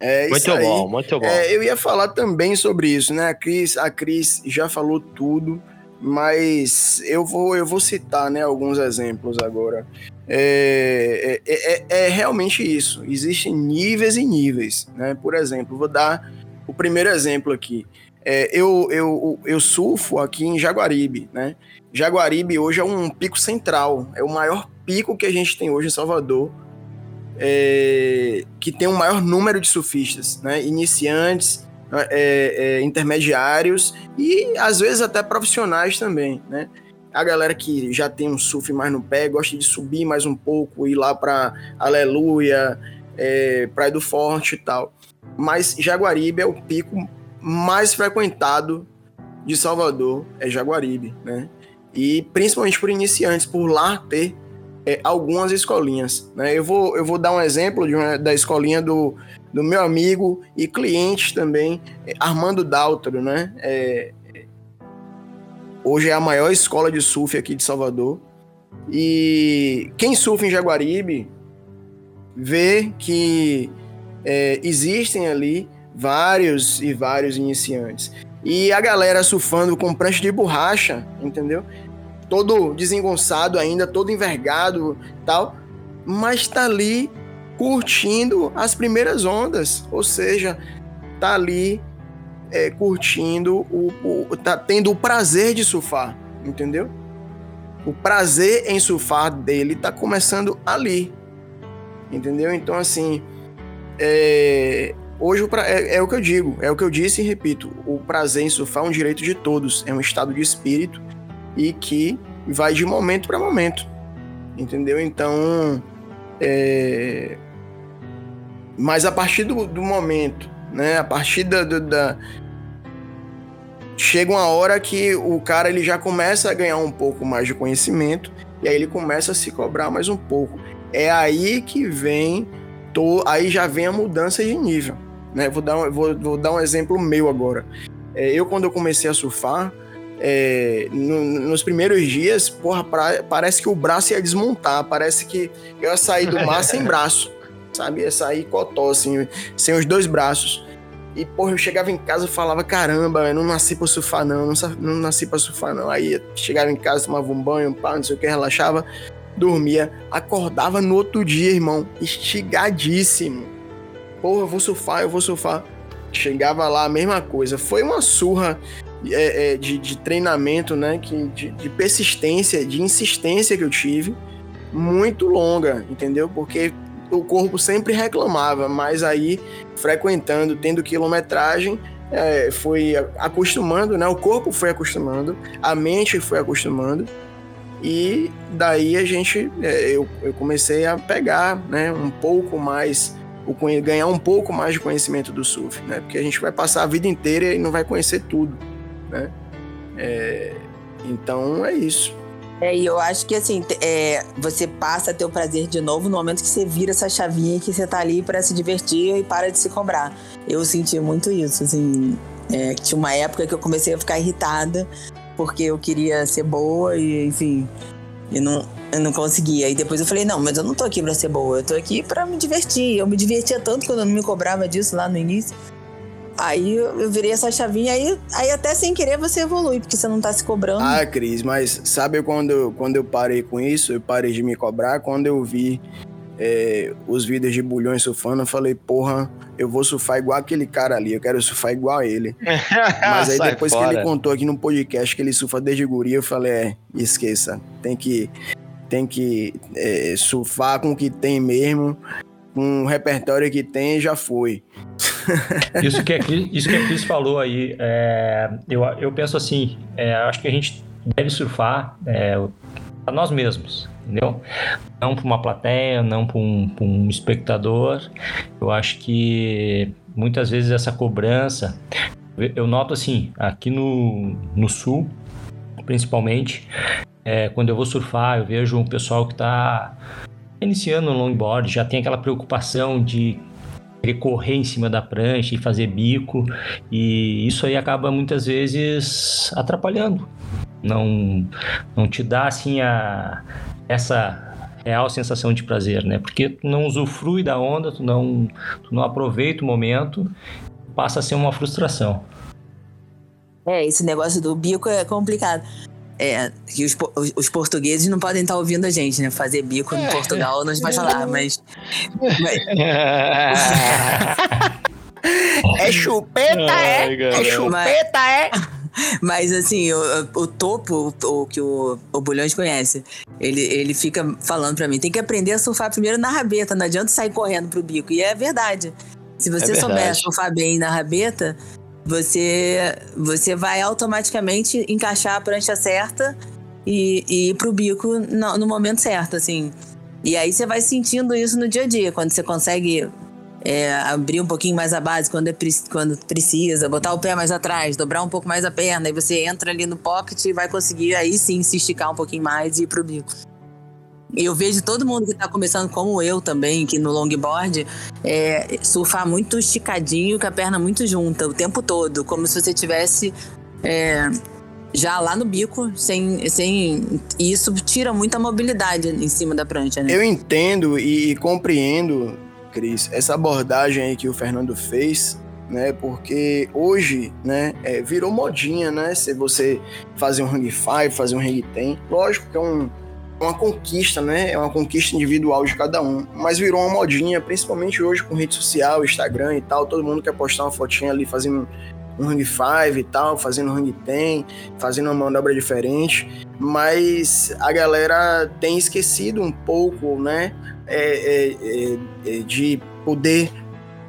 É Muito aí. bom, muito bom. É, eu ia falar também sobre isso, né? A Cris, a Cris já falou tudo, mas eu vou, eu vou citar né, alguns exemplos agora. É, é, é- é realmente isso. Existem níveis e níveis. Né? Por exemplo, vou dar o primeiro exemplo aqui. É, eu, eu, eu surfo aqui em Jaguaribe, né? Jaguaribe hoje é um pico central, é o maior pico que a gente tem hoje em Salvador, é, que tem o maior número de surfistas, né? Iniciantes, é, é, intermediários e às vezes até profissionais também, né? A galera que já tem um surf mais no pé, gosta de subir mais um pouco, ir lá para Aleluia, é, Praia do Forte e tal. Mas Jaguaribe é o pico mais frequentado de Salvador, é Jaguaribe, né? E principalmente por iniciantes, por lá ter é, algumas escolinhas, né? Eu vou, eu vou dar um exemplo de uma, da escolinha do, do meu amigo e cliente também, é, Armando Daltro, né? É, hoje é a maior escola de surf aqui de Salvador. E quem surfa em Jaguaribe vê que é, existem ali vários e vários iniciantes. E a galera surfando com prancha de borracha, entendeu? Todo desengonçado ainda, todo envergado tal, mas tá ali curtindo as primeiras ondas, ou seja, tá ali é, curtindo o, o, tá tendo o prazer de surfar, entendeu? O prazer em surfar dele tá começando ali, entendeu? Então assim, é, hoje o pra, é, é o que eu digo, é o que eu disse e repito, o prazer em surfar é um direito de todos, é um estado de espírito e que vai de momento para momento, entendeu? Então, é... mas a partir do, do momento, né? A partir da, da, chega uma hora que o cara ele já começa a ganhar um pouco mais de conhecimento e aí ele começa a se cobrar mais um pouco. É aí que vem, aí já vem a mudança de nível, né? Vou dar um, vou, vou dar um exemplo meu agora. É, eu quando eu comecei a surfar é, no, nos primeiros dias, porra, pra, parece que o braço ia desmontar, parece que eu ia sair do mar sem braço, sabe? Ia sair cotó, assim, sem os dois braços. E, porra, eu chegava em casa e falava, caramba, eu não nasci pra surfar, não, não, não nasci pra surfar, não. Aí chegava em casa, tomava um banho, pá, não sei o que, relaxava, dormia, acordava no outro dia, irmão, estigadíssimo. Porra, eu vou surfar, eu vou surfar. Chegava lá, a mesma coisa. Foi uma surra é, é, de, de, treinamento, né? Que, de, de, persistência, de insistência que eu tive, muito longa, entendeu? Porque o corpo sempre reclamava, mas aí, frequentando, tendo quilometragem, é, foi acostumando, né? O corpo foi acostumando, a mente foi acostumando. E daí a gente, é, eu, eu comecei a pegar, né, um pouco mais ganhar um pouco mais de conhecimento do surf, né? Porque a gente vai passar a vida inteira e não vai conhecer tudo né? É, então é isso. É, e eu acho que assim, é, você passa a ter o prazer de novo no momento que você vira essa chavinha que você tá ali para se divertir e para de se cobrar. Eu senti muito isso, assim. É, tinha uma época que eu comecei a ficar irritada porque eu queria ser boa e, enfim, e não, eu não conseguia. E depois eu falei, não, mas eu não tô aqui pra ser boa, eu tô aqui pra me divertir. Eu me divertia tanto quando eu não me cobrava disso lá no início. Aí eu virei essa chavinha, aí, aí até sem querer você evolui, porque você não tá se cobrando. Ah, Cris, mas sabe quando, quando eu parei com isso? Eu parei de me cobrar quando eu vi é, os vídeos de bulhões surfando, eu falei, porra, eu vou surfar igual aquele cara ali, eu quero surfar igual a ele. Mas aí depois fora. que ele contou aqui no podcast que ele surfa desde guria, eu falei, é, esqueça, tem que, tem que é, surfar com o que tem mesmo, o repertório que tem, já foi. isso, que a Cris, isso que a Cris falou aí, é, eu, eu penso assim, é, acho que a gente deve surfar é, para nós mesmos, entendeu? Não para uma plateia, não para um, um espectador. Eu acho que muitas vezes essa cobrança, eu noto assim, aqui no, no sul, principalmente, é, quando eu vou surfar, eu vejo um pessoal que está iniciando no longboard, já tem aquela preocupação de correr em cima da prancha e fazer bico, e isso aí acaba muitas vezes atrapalhando. Não, não te dá assim a, essa real sensação de prazer, né? Porque tu não usufrui da onda, tu não, tu não aproveita o momento, passa a ser uma frustração. É, esse negócio do bico é complicado. É, que os, os, portugueses não podem estar ouvindo a gente, né? Fazer bico em é. Portugal não vai falar, mas. mas... é chupeta, é? é chupeta, é? Mas assim, o, o topo, o, que o, o Bulhões conhece, ele, ele fica falando para mim: tem que aprender a surfar primeiro na rabeta, não adianta sair correndo pro bico. E é verdade. Se você é souber surfar bem na rabeta, você, você vai automaticamente encaixar a prancha certa e, e ir pro bico no, no momento certo, assim. E aí você vai sentindo isso no dia a dia, quando você consegue é, abrir um pouquinho mais a base quando, é, quando precisa, botar o pé mais atrás, dobrar um pouco mais a perna, e você entra ali no pocket e vai conseguir aí sim se esticar um pouquinho mais e ir pro bico. Eu vejo todo mundo que está começando, como eu também, que no longboard, é, surfar muito esticadinho, com a perna muito junta o tempo todo, como se você tivesse é, já lá no bico, sem, sem. E isso tira muita mobilidade em cima da prancha, né? Eu entendo e, e compreendo, Cris, essa abordagem aí que o Fernando fez. Né, porque hoje, né, é, virou modinha, né, se você fazer um hang five, fazer um hang ten, lógico que é um, uma conquista, né? É uma conquista individual de cada um. Mas virou uma modinha, principalmente hoje com rede social, Instagram e tal. Todo mundo quer postar uma fotinha ali fazendo um Hang 5 e tal, fazendo um Hang 10, fazendo uma manobra diferente. Mas a galera tem esquecido um pouco, né? É, é, é, de poder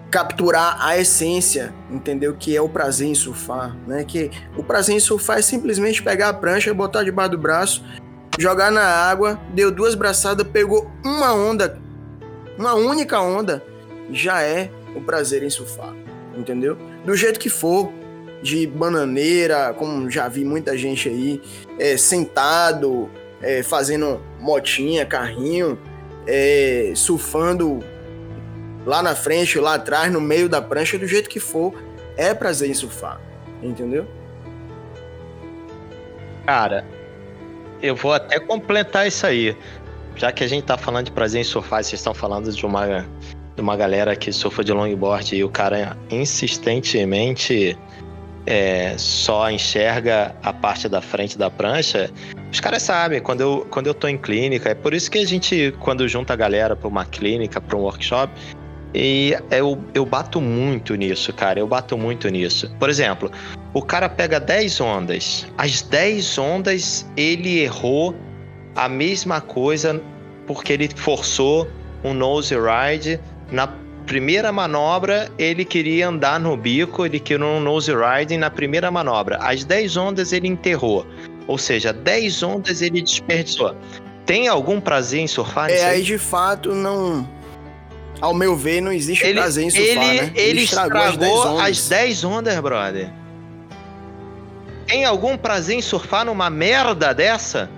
capturar a essência, entendeu? Que é o prazer em surfar, né? Que o prazer em surfar é simplesmente pegar a prancha, botar debaixo do braço, jogar na água, deu duas braçadas, pegou uma onda, uma única onda, já é o prazer em surfar, entendeu? Do jeito que for, de bananeira, como já vi muita gente aí, é, sentado, é, fazendo motinha, carrinho, é, surfando lá na frente, lá atrás, no meio da prancha, do jeito que for, é prazer em surfar, entendeu? Cara, eu vou até completar isso aí. Já que a gente tá falando de prazer em surfar, vocês estão falando de uma, de uma galera que surfa de longboard e o cara insistentemente é, só enxerga a parte da frente da prancha, os caras sabem, quando eu, quando eu tô em clínica, é por isso que a gente, quando junta a galera para uma clínica, para um workshop, e eu, eu bato muito nisso, cara. Eu bato muito nisso. Por exemplo, o cara pega 10 ondas. As 10 ondas ele errou a mesma coisa porque ele forçou um nose ride. Na primeira manobra, ele queria andar no bico, ele queria um nose ride na primeira manobra. As 10 ondas ele enterrou. Ou seja, 10 ondas ele desperdiçou. Tem algum prazer em surfar? É, aí de fato não ao meu ver, não existe ele, prazer em surfar, ele, né? Ele, ele estragou, estragou as 10 ondas. ondas, brother. Tem algum prazer em surfar numa merda dessa?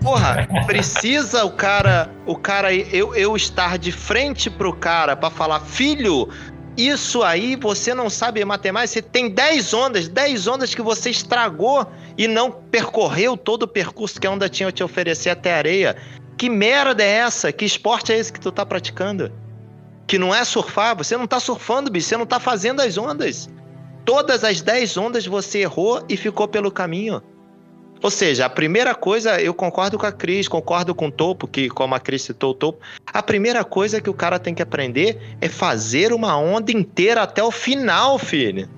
Porra, precisa o cara, o cara, eu, eu estar de frente pro cara para falar, filho, isso aí você não sabe matemática, você tem 10 ondas, 10 ondas que você estragou e não percorreu todo o percurso que a onda tinha a te oferecer até a areia. Que merda é essa? Que esporte é esse que tu tá praticando? Que não é surfar? Você não tá surfando, bicho. Você não tá fazendo as ondas. Todas as 10 ondas você errou e ficou pelo caminho. Ou seja, a primeira coisa, eu concordo com a Cris, concordo com o Topo, que como a Cris citou o Topo, a primeira coisa que o cara tem que aprender é fazer uma onda inteira até o final, filho.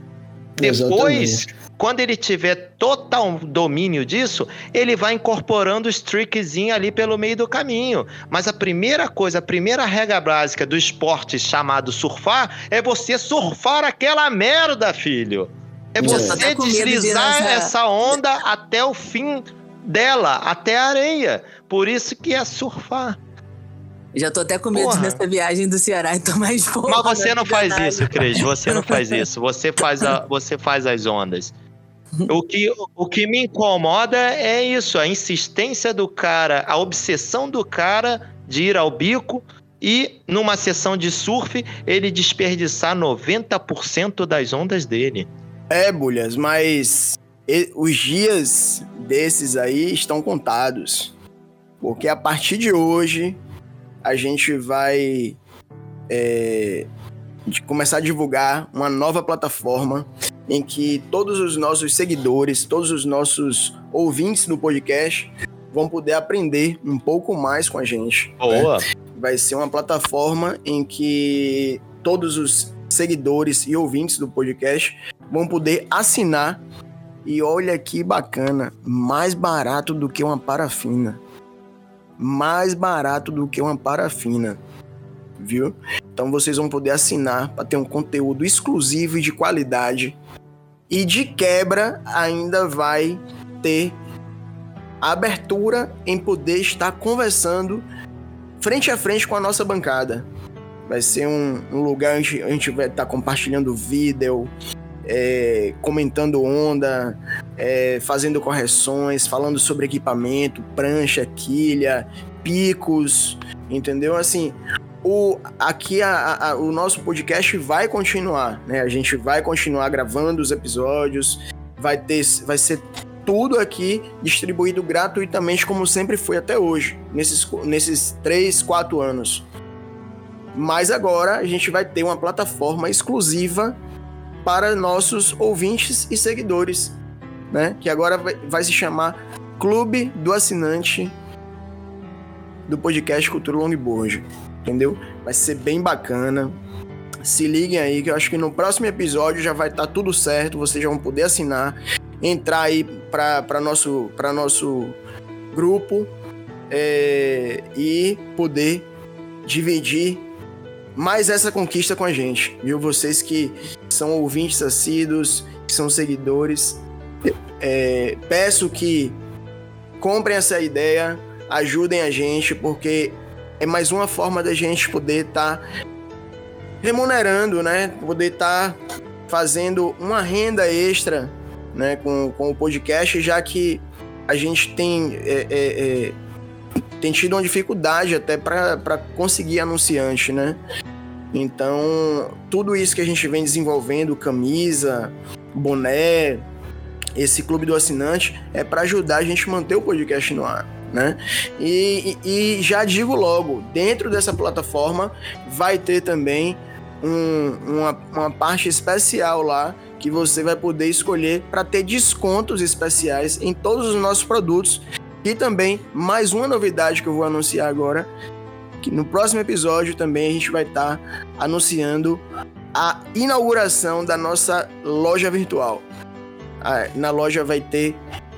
Depois, Exatamente. Quando ele tiver total domínio disso, ele vai incorporando o streakzinho ali pelo meio do caminho. Mas a primeira coisa, a primeira regra básica do esporte chamado surfar é você surfar aquela merda, filho. É você deslizar de essa onda até o fim dela, até a areia. Por isso que é surfar. Já tô até com medo Porra. nessa viagem do Ceará e tomar mais Mas você não faz isso, Cris. Você não faz isso. Você faz, a, você faz as ondas. O que, o que me incomoda é isso, a insistência do cara, a obsessão do cara de ir ao bico e numa sessão de surf ele desperdiçar 90% das ondas dele. É, Bulhas, mas os dias desses aí estão contados. Porque a partir de hoje a gente vai é, começar a divulgar uma nova plataforma em que todos os nossos seguidores, todos os nossos ouvintes do podcast vão poder aprender um pouco mais com a gente. Né? Boa! Né? Vai ser uma plataforma em que todos os seguidores e ouvintes do podcast vão poder assinar. E olha que bacana, mais barato do que uma parafina. Mais barato do que uma parafina. Viu? Então vocês vão poder assinar para ter um conteúdo exclusivo e de qualidade e de quebra ainda vai ter abertura em poder estar conversando frente a frente com a nossa bancada. Vai ser um, um lugar onde a gente vai estar compartilhando vídeo, é, comentando onda, é, fazendo correções, falando sobre equipamento, prancha, quilha, picos, entendeu? Assim, o, aqui a, a, o nosso podcast vai continuar, né? A gente vai continuar gravando os episódios, vai ter, vai ser tudo aqui distribuído gratuitamente, como sempre foi até hoje, nesses, nesses três, quatro anos. Mas agora a gente vai ter uma plataforma exclusiva para nossos ouvintes e seguidores, né? Que agora vai, vai se chamar Clube do Assinante do podcast Cultura Longboard, entendeu? Vai ser bem bacana. Se liguem aí, que eu acho que no próximo episódio já vai estar tá tudo certo, vocês já vão poder assinar, entrar aí para nosso, pra nosso grupo é, e poder dividir mais essa conquista com a gente, viu? Vocês que são ouvintes assíduos, que são seguidores, é, peço que comprem essa ideia, ajudem a gente, porque é mais uma forma da gente poder estar tá remunerando, né? Poder estar tá fazendo uma renda extra né? com, com o podcast, já que a gente tem, é, é, é tem tido uma dificuldade até para conseguir anunciante, né? Então, tudo isso que a gente vem desenvolvendo, camisa, boné, esse clube do assinante, é para ajudar a gente manter o podcast no ar. Né? E, e, já digo logo, dentro dessa plataforma vai ter também um, uma, uma parte especial lá que você vai poder escolher para ter descontos especiais em todos os nossos produtos. E também mais uma novidade que eu vou anunciar agora, que no próximo episódio também a gente vai estar tá anunciando a inauguração da nossa loja virtual. Na loja vai ter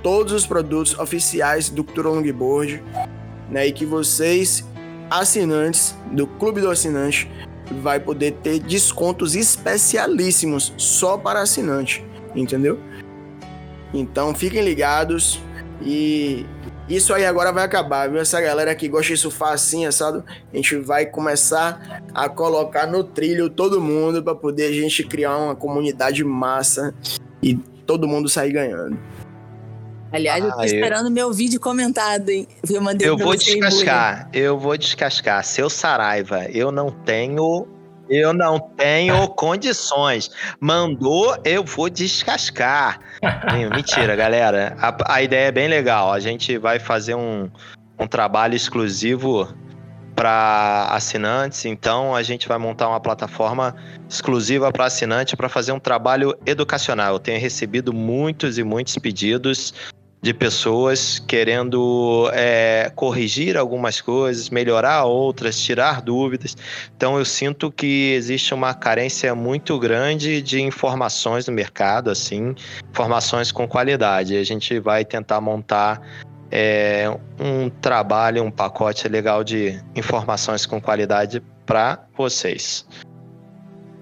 todos os produtos oficiais do Cultura Longboard, né, e que vocês, assinantes do Clube do Assinante, vai poder ter descontos especialíssimos só para assinante, entendeu? Então fiquem ligados e isso aí agora vai acabar, viu? Essa galera que gosta de surfar assim, sabe? A gente vai começar a colocar no trilho todo mundo para poder a gente criar uma comunidade massa e todo mundo sair ganhando. Aliás, ah, eu tô esperando eu... meu vídeo comentado, hein? Eu, mandei eu vou descascar, eu vou descascar. Seu Saraiva, eu não tenho eu não tenho condições. Mandou, eu vou descascar. Mentira, galera. A, a, ideia é bem legal. A gente vai fazer um, um trabalho exclusivo para assinantes. Então, a gente vai montar uma plataforma exclusiva para assinante para fazer um trabalho educacional. Eu tenho recebido muitos e muitos pedidos de pessoas querendo é, corrigir algumas coisas, melhorar outras, tirar dúvidas. Então eu sinto que existe uma carência muito grande de informações no mercado, assim, informações com qualidade. A gente vai tentar montar é, um trabalho, um pacote legal de informações com qualidade para vocês.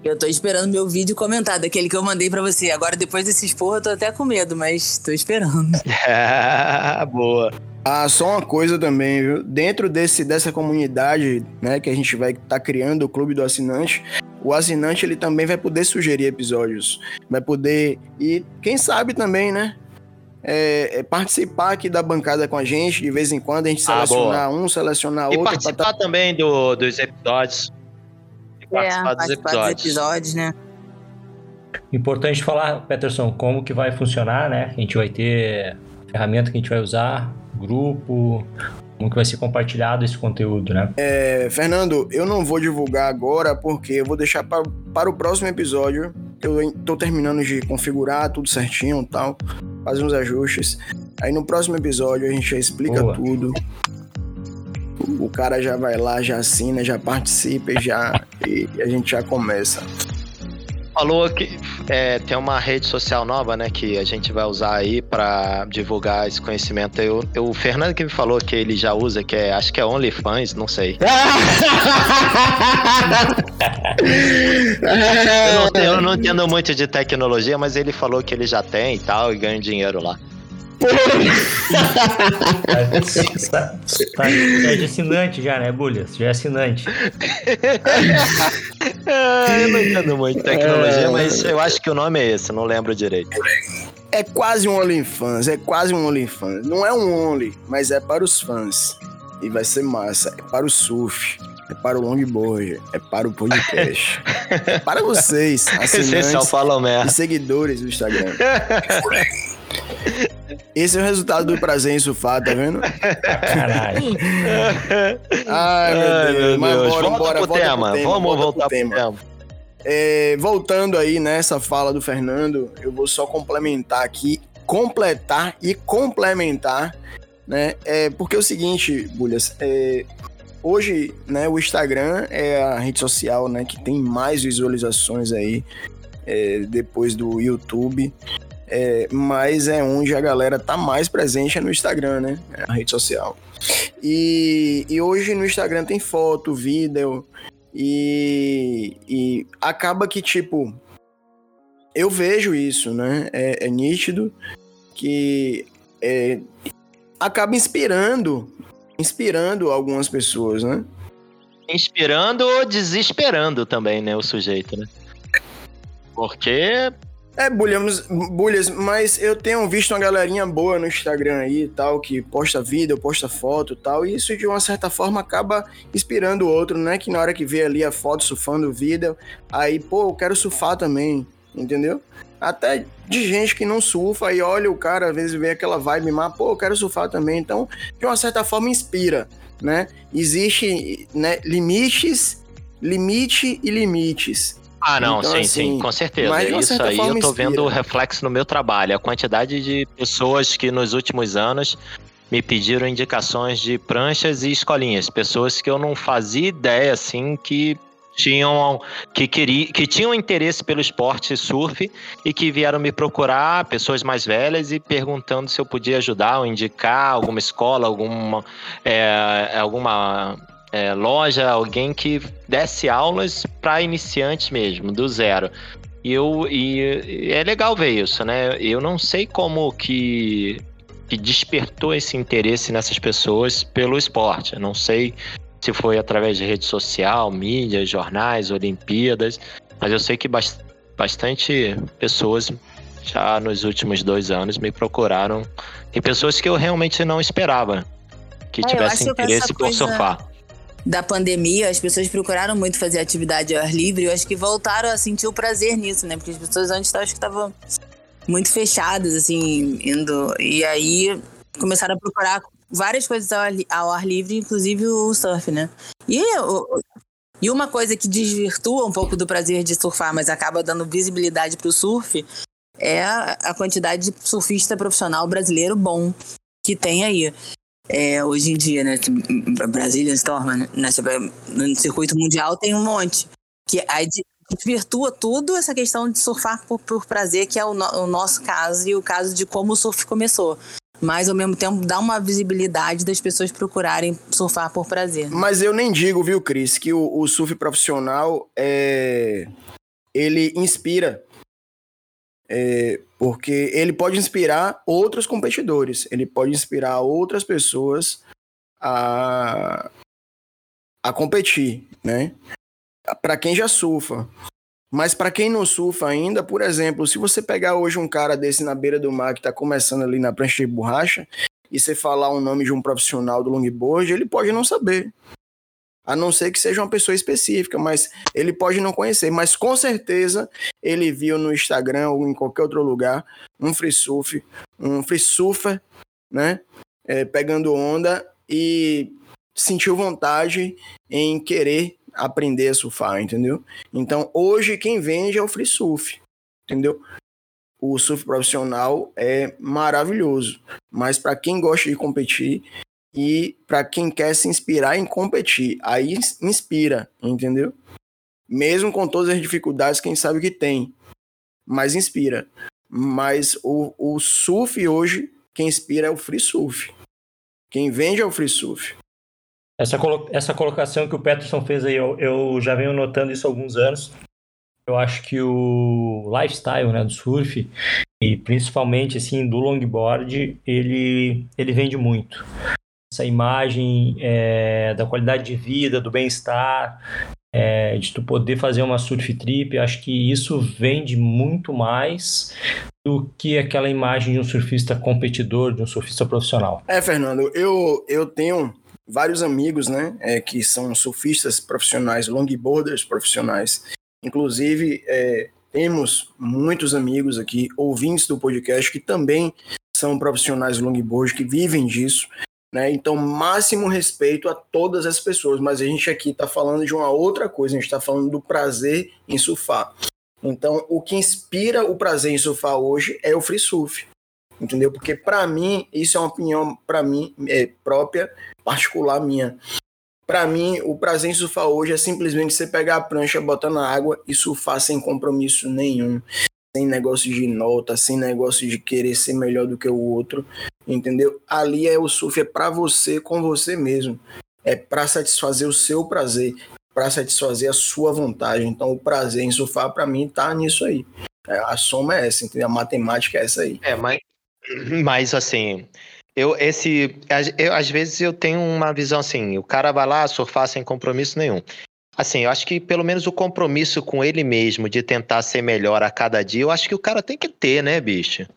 Eu tô esperando meu vídeo comentado, aquele que eu mandei para você. Agora, depois desse esporro, eu tô até com medo, mas tô esperando. É, boa. Ah, só uma coisa também, viu? Dentro desse, dessa comunidade, né, que a gente vai estar tá criando, o Clube do Assinante, o assinante ele também vai poder sugerir episódios. Vai poder. E quem sabe também, né? É, é participar aqui da bancada com a gente, de vez em quando a gente ah, selecionar um, selecionar outro. E participar tá... também do, dos episódios participar, é, dos, episódios. dos episódios, né? Importante falar, Peterson, como que vai funcionar, né? A gente vai ter ferramenta que a gente vai usar, grupo, como que vai ser compartilhado esse conteúdo, né? É, Fernando, eu não vou divulgar agora porque eu vou deixar para, para o próximo episódio. Eu estou terminando de configurar tudo certinho e tal, fazer uns ajustes. Aí no próximo episódio a gente já explica Boa. tudo o cara já vai lá, já assina, já participa já e a gente já começa. Falou que é, tem uma rede social nova, né, que a gente vai usar aí para divulgar esse conhecimento. Eu, eu, o Fernando que me falou que ele já usa, que é, acho que é OnlyFans, não sei. eu, não, eu não entendo muito de tecnologia, mas ele falou que ele já tem e tal, e ganha dinheiro lá tá, tá, é de assinante já, né, Bulhas? Já é assinante. eu não entendo muito tecnologia, é... mas eu acho que o nome é esse, não lembro direito. É quase um OnlyFans, é quase um OnlyFans. Não é um Only, mas é para os fãs. E vai ser massa. É para o surf, é para o longboard, é para o podcast. é para vocês, assinantes e seguidores do Instagram. Esse é o resultado do prazer em surfar, tá vendo? Caralho. Ai, meu Deus. Ai, meu Mas Deus. bora, volta bora, pro volta tema. Pro tema. Vamos volta voltar pro tema. Pro tema. É, voltando aí nessa fala do Fernando, eu vou só complementar aqui, completar e complementar né? É, porque é o seguinte, Bulhas, é, hoje, né, o Instagram é a rede social, né, que tem mais visualizações aí é, depois do YouTube. É, mas é onde a galera tá mais presente é no Instagram, né? É a rede social. E, e hoje no Instagram tem foto, vídeo, e, e acaba que, tipo, eu vejo isso, né? É, é nítido que é, acaba inspirando, inspirando algumas pessoas, né? Inspirando ou desesperando também, né, o sujeito, né? Porque é, Bulhas, Bulhas, mas eu tenho visto uma galerinha boa no Instagram aí e tal, que posta vídeo, posta foto e tal, e isso de uma certa forma acaba inspirando o outro, né? Que na hora que vê ali a foto surfando o vídeo, aí, pô, eu quero surfar também, entendeu? Até de gente que não surfa e olha o cara, às vezes vê aquela vibe, mas, pô, eu quero surfar também. Então, de uma certa forma, inspira, né? Existe né, limites, limite e limites. Ah, não, então, sim, assim, sim, com certeza. Isso aí eu tô vendo o reflexo no meu trabalho. A quantidade de pessoas que nos últimos anos me pediram indicações de pranchas e escolinhas. Pessoas que eu não fazia ideia, assim, que tinham que queria, que tinham interesse pelo esporte surf e que vieram me procurar, pessoas mais velhas e perguntando se eu podia ajudar ou indicar alguma escola, alguma é, alguma é, loja, alguém que desse aulas para iniciantes mesmo, do zero. E, eu, e, e é legal ver isso, né? Eu não sei como que, que despertou esse interesse nessas pessoas pelo esporte. Eu não sei se foi através de rede social, mídia, jornais, Olimpíadas, mas eu sei que bastante pessoas já nos últimos dois anos me procuraram. Tem pessoas que eu realmente não esperava que é, tivessem interesse por coisa... surfar da pandemia, as pessoas procuraram muito fazer atividade ao ar livre. Eu acho que voltaram a sentir o prazer nisso, né? Porque as pessoas antes acho que estavam muito fechadas, assim, indo. E aí começaram a procurar várias coisas ao ar, ao ar livre, inclusive o surf, né? E, e uma coisa que desvirtua um pouco do prazer de surfar, mas acaba dando visibilidade para o surf, é a quantidade de surfista profissional brasileiro bom que tem aí é, hoje em dia, né? Brasília Storm, né? no circuito mundial tem um monte. Que aí virtua tudo essa questão de surfar por, por prazer, que é o, no, o, nosso caso e o caso de como o surf começou. Mas ao mesmo tempo dá uma visibilidade das pessoas procurarem surfar por prazer. Mas eu nem digo, viu, Cris, que o, o surf profissional é. Ele inspira é, porque ele pode inspirar outros competidores, ele pode inspirar outras pessoas a, a competir, né? Para quem já surfa. Mas para quem não surfa ainda, por exemplo, se você pegar hoje um cara desse na beira do mar que está começando ali na prancha de borracha e você falar o nome de um profissional do longboard, ele pode não saber a não ser que seja uma pessoa específica, mas ele pode não conhecer. Mas com certeza ele viu no Instagram ou em qualquer outro lugar um free surf, um free surfer, né? É, pegando onda e sentiu vontade em querer aprender a surfar, entendeu? Então hoje quem vende é o free surf, entendeu? O surf profissional é maravilhoso, mas para quem gosta de competir, e para quem quer se inspirar em competir. Aí inspira, entendeu? Mesmo com todas as dificuldades, quem sabe que tem, mas inspira. Mas o, o surf hoje, quem inspira é o free surf. Quem vende é o free surf. Essa, colo essa colocação que o Peterson fez aí, eu, eu já venho notando isso há alguns anos. Eu acho que o lifestyle né, do surf, e principalmente assim do longboard, ele, ele vende muito essa imagem é, da qualidade de vida, do bem-estar, é, de tu poder fazer uma surf trip, acho que isso vende muito mais do que aquela imagem de um surfista competidor, de um surfista profissional. É, Fernando, eu, eu tenho vários amigos, né, é, que são surfistas profissionais, longboarders profissionais. Inclusive, é, temos muitos amigos aqui, ouvintes do podcast, que também são profissionais longboard, que vivem disso. Né? Então, máximo respeito a todas as pessoas, mas a gente aqui está falando de uma outra coisa, a gente está falando do prazer em surfar. Então, o que inspira o prazer em surfar hoje é o free surf. entendeu? Porque para mim, isso é uma opinião para mim é própria, particular minha. Para mim, o prazer em surfar hoje é simplesmente você pegar a prancha, botar na água e surfar sem compromisso nenhum, sem negócio de nota, sem negócio de querer ser melhor do que o outro, entendeu? Ali é o surf é para você com você mesmo. É para satisfazer o seu prazer, para satisfazer a sua vontade. Então, o prazer em surfar para mim tá nisso aí. É, a soma é essa, entendeu? A matemática é essa aí. É, mas mas assim, eu, esse, eu, às vezes eu tenho uma visão assim, o cara vai lá surfar sem compromisso nenhum. Assim, eu acho que pelo menos o compromisso com ele mesmo de tentar ser melhor a cada dia, eu acho que o cara tem que ter, né, bicho?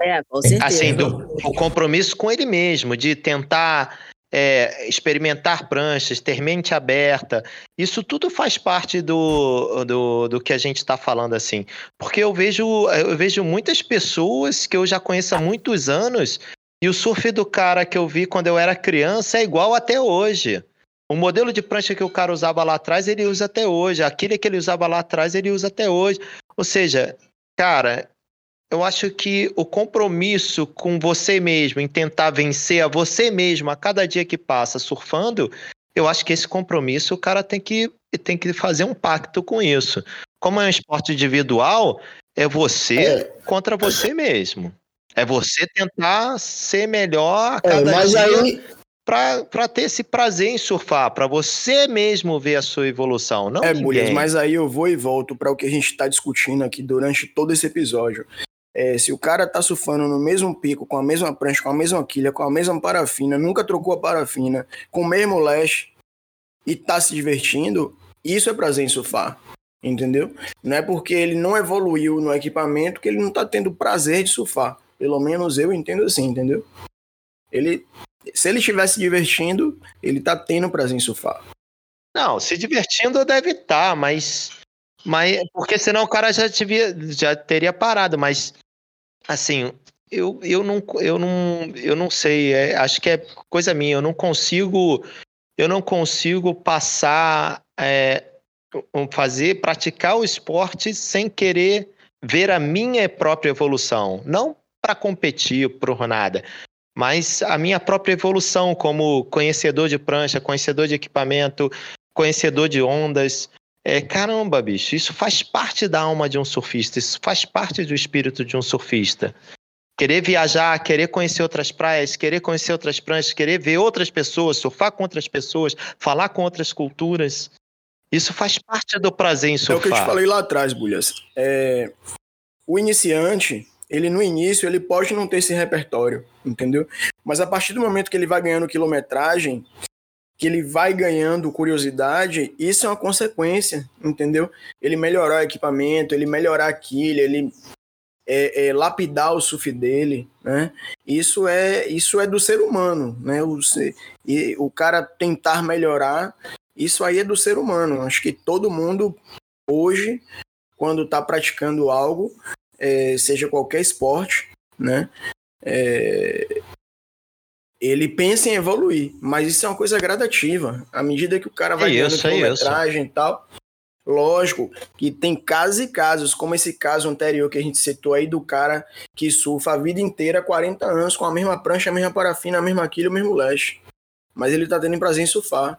É, com certeza. Assim, do, o compromisso com ele mesmo, de tentar é, experimentar pranchas, ter mente aberta, isso tudo faz parte do, do, do que a gente está falando assim. Porque eu vejo, eu vejo muitas pessoas que eu já conheço há muitos anos e o surf do cara que eu vi quando eu era criança é igual até hoje. O modelo de prancha que o cara usava lá atrás, ele usa até hoje. Aquele que ele usava lá atrás, ele usa até hoje. Ou seja, cara, eu acho que o compromisso com você mesmo, em tentar vencer a você mesmo a cada dia que passa surfando, eu acho que esse compromisso o cara tem que, tem que fazer um pacto com isso. Como é um esporte individual, é você é. contra você mesmo. É você tentar ser melhor a é, cada é, mas dia aí... para ter esse prazer em surfar, para você mesmo ver a sua evolução, não É, Bulhas, mas aí eu vou e volto para o que a gente está discutindo aqui durante todo esse episódio. É, se o cara tá surfando no mesmo pico, com a mesma prancha, com a mesma quilha, com a mesma parafina, nunca trocou a parafina, com o mesmo lash e tá se divertindo, isso é prazer em surfar entendeu? Não é porque ele não evoluiu no equipamento que ele não tá tendo prazer de surfar. Pelo menos eu entendo assim, entendeu? Ele, se ele estiver se divertindo, ele tá tendo prazer em surfar. Não, se divertindo deve estar, tá, mas, mas porque senão o cara já, tivia, já teria parado. Mas assim, eu, eu não eu não eu não sei, é, acho que é coisa minha. Eu não consigo eu não consigo passar é, fazer praticar o esporte sem querer ver a minha própria evolução. Não para competir por nada, mas a minha própria evolução como conhecedor de prancha, conhecedor de equipamento, conhecedor de ondas. É, caramba, bicho, isso faz parte da alma de um surfista, isso faz parte do espírito de um surfista. Querer viajar, querer conhecer outras praias, querer conhecer outras pranchas, querer ver outras pessoas, surfar com outras pessoas, falar com outras culturas. Isso faz parte do prazer em surfar. É o que eu te falei lá atrás, Bulhas. É... O iniciante, ele no início ele pode não ter esse repertório, entendeu? Mas a partir do momento que ele vai ganhando quilometragem, que ele vai ganhando curiosidade, isso é uma consequência, entendeu? Ele melhorar o equipamento, ele melhorar a quilha, ele é, é, lapidar o surf dele, né? Isso é isso é do ser humano, né? O, e o cara tentar melhorar, isso aí é do ser humano. Acho que todo mundo hoje, quando está praticando algo, é, seja qualquer esporte, né? É, ele pensa em evoluir, mas isso é uma coisa gradativa. À medida que o cara vai é ganhando isso, é quilometragem e tal, lógico que tem casos e casos, como esse caso anterior que a gente citou aí do cara que surfa a vida inteira, 40 anos, com a mesma prancha, a mesma parafina, a mesma quilha, o mesmo leste. Mas ele tá tendo prazer em surfar.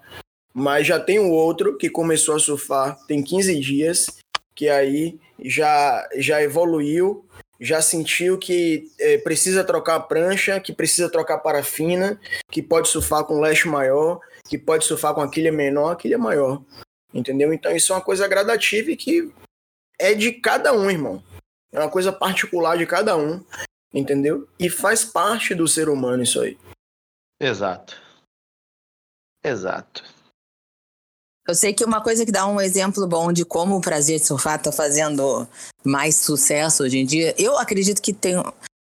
Mas já tem um outro que começou a surfar tem 15 dias que aí já, já evoluiu, já sentiu que é, precisa trocar a prancha, que precisa trocar parafina, que pode surfar com leste maior, que pode surfar com a quilha menor, a quilha maior. Entendeu? Então isso é uma coisa gradativa e que é de cada um, irmão. É uma coisa particular de cada um, entendeu? E faz parte do ser humano isso aí. Exato. Exato. Eu sei que uma coisa que dá um exemplo bom de como o prazer de surfar está fazendo mais sucesso hoje em dia, eu acredito que tem.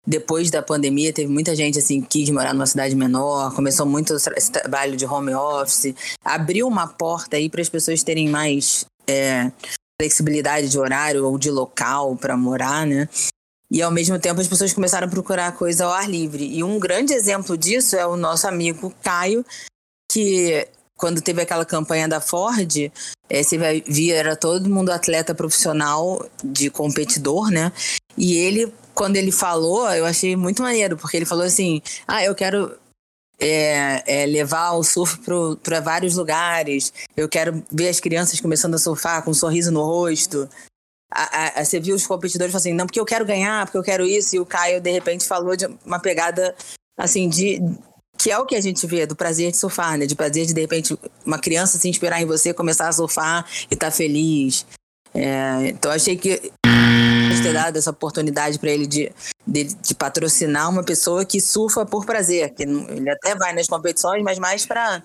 Depois da pandemia, teve muita gente assim que quis morar numa cidade menor, começou muito esse trabalho de home office, abriu uma porta aí para as pessoas terem mais é, flexibilidade de horário ou de local para morar, né? E ao mesmo tempo as pessoas começaram a procurar coisa ao ar livre. E um grande exemplo disso é o nosso amigo Caio, que quando teve aquela campanha da Ford, é, você ver, era todo mundo atleta profissional de competidor, né? E ele quando ele falou, eu achei muito maneiro, porque ele falou assim: ah, eu quero é, é, levar o surf para vários lugares, eu quero ver as crianças começando a surfar com um sorriso no rosto. A, a, você viu os competidores falando assim, não, porque eu quero ganhar, porque eu quero isso, e o Caio, de repente, falou de uma pegada assim, de. Que é o que a gente vê, do prazer de surfar, né? De prazer de, de repente, uma criança se inspirar em você, começar a surfar e estar tá feliz. É, então, achei que ter dado essa oportunidade para ele de, de, de, patrocinar uma pessoa que surfa por prazer, que ele até vai nas competições, mas mais para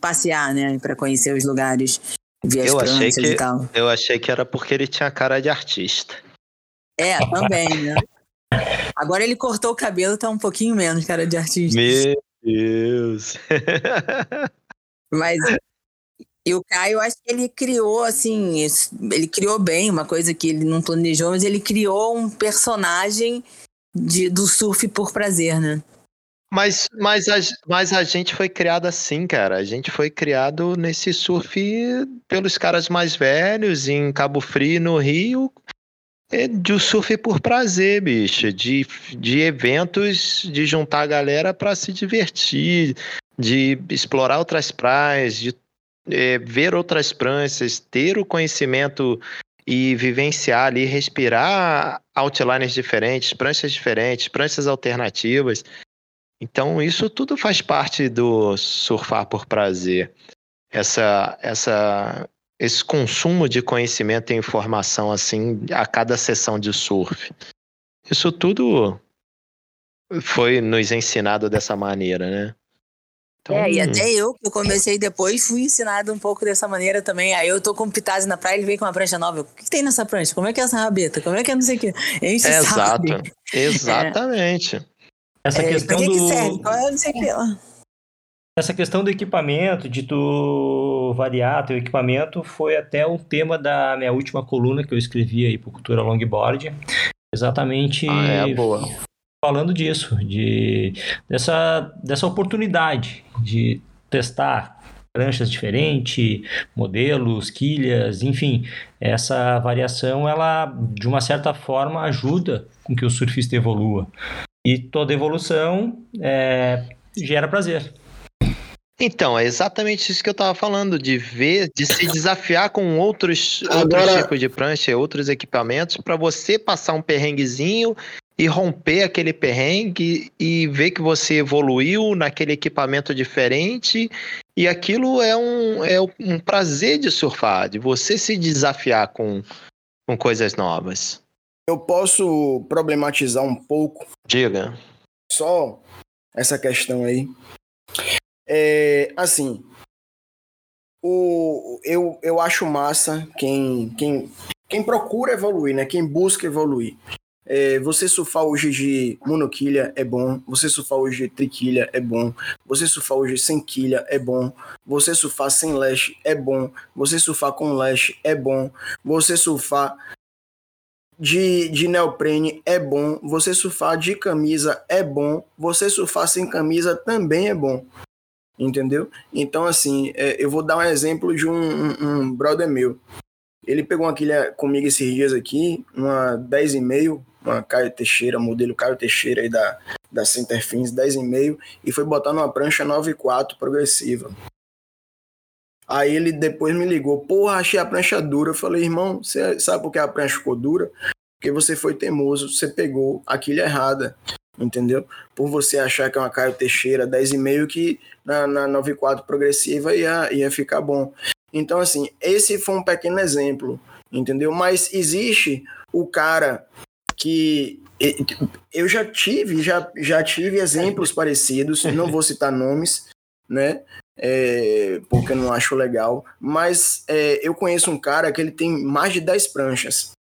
passear, né, para conhecer os lugares, ver eu as achei que, e tal. Eu achei que era porque ele tinha cara de artista. É, também, né? Agora ele cortou o cabelo, tá um pouquinho menos cara de artista. Meu Deus. Mas e o Caio, acho que ele criou, assim, ele criou bem, uma coisa que ele não planejou, mas ele criou um personagem de, do surf por prazer, né? Mas, mas, a, mas a gente foi criado assim, cara. A gente foi criado nesse surf pelos caras mais velhos, em Cabo Frio, no Rio. É de surf por prazer, bicho. De, de eventos, de juntar a galera para se divertir, de explorar outras praias, de é, ver outras pranchas, ter o conhecimento e vivenciar ali, respirar outlines diferentes, pranchas diferentes, pranchas alternativas. Então, isso tudo faz parte do surfar por prazer. Essa, essa, esse consumo de conhecimento e informação assim a cada sessão de surf. Isso tudo foi nos ensinado dessa maneira, né? Então... É, e até eu, que eu comecei depois, fui ensinado um pouco dessa maneira também. Aí eu tô com o Pitazzi na praia, ele vem com uma prancha nova. O que, que, tem nessa prancha? Como é que é essa rabeta? Como é que é não sei o gente é, sabe. Exato, exatamente. É. Essa é, questão que do... Que serve? Qual é não sei o quê lá? Essa questão do equipamento, de tu variar teu equipamento, foi até o tema da minha última coluna que eu escrevi aí pro Cultura Longboard. Exatamente ah, é, boa falando disso, de dessa, dessa oportunidade de testar pranchas diferentes, modelos, quilhas, enfim, essa variação ela de uma certa forma ajuda com que o surfista evolua e toda evolução é, gera prazer. Então, é exatamente isso que eu estava falando, de ver, de se desafiar com outros, Agora... outros tipos de prancha, outros equipamentos, para você passar um perrenguezinho e romper aquele perrengue e ver que você evoluiu naquele equipamento diferente. E aquilo é um, é um prazer de surfar, de você se desafiar com, com coisas novas. Eu posso problematizar um pouco. Diga. Só essa questão aí. É, assim, o, eu, eu acho massa quem, quem, quem procura evoluir, né? Quem busca evoluir. É, você surfar hoje de monoquilha é bom, você surfar hoje de triquilha é bom, você surfar hoje sem quilha é bom, você surfar sem lash é bom, você surfar com lash é bom, você surfar de, de neoprene é bom, você surfar de camisa é bom, você surfar sem camisa também é bom. Entendeu? Então, assim, é, eu vou dar um exemplo de um, um, um brother meu. Ele pegou uma quilha comigo esses dias aqui, uma 10,5, uma Caio Teixeira, modelo Caio Teixeira aí da, da Centerfins, 10,5, e foi botar numa prancha 9,4 progressiva. Aí ele depois me ligou, porra, achei a prancha dura. Eu falei, irmão, você sabe por que a prancha ficou dura? Porque você foi teimoso, você pegou a quilha errada, entendeu? Por você achar que é uma Caio Teixeira 10,5 que na, na 9,4 progressiva ia, ia ficar bom. Então, assim, esse foi um pequeno exemplo, entendeu? Mas existe o cara que eu já tive, já, já tive exemplos parecidos, não vou citar nomes, né? É, porque eu não acho legal, mas é, eu conheço um cara que ele tem mais de 10 pranchas,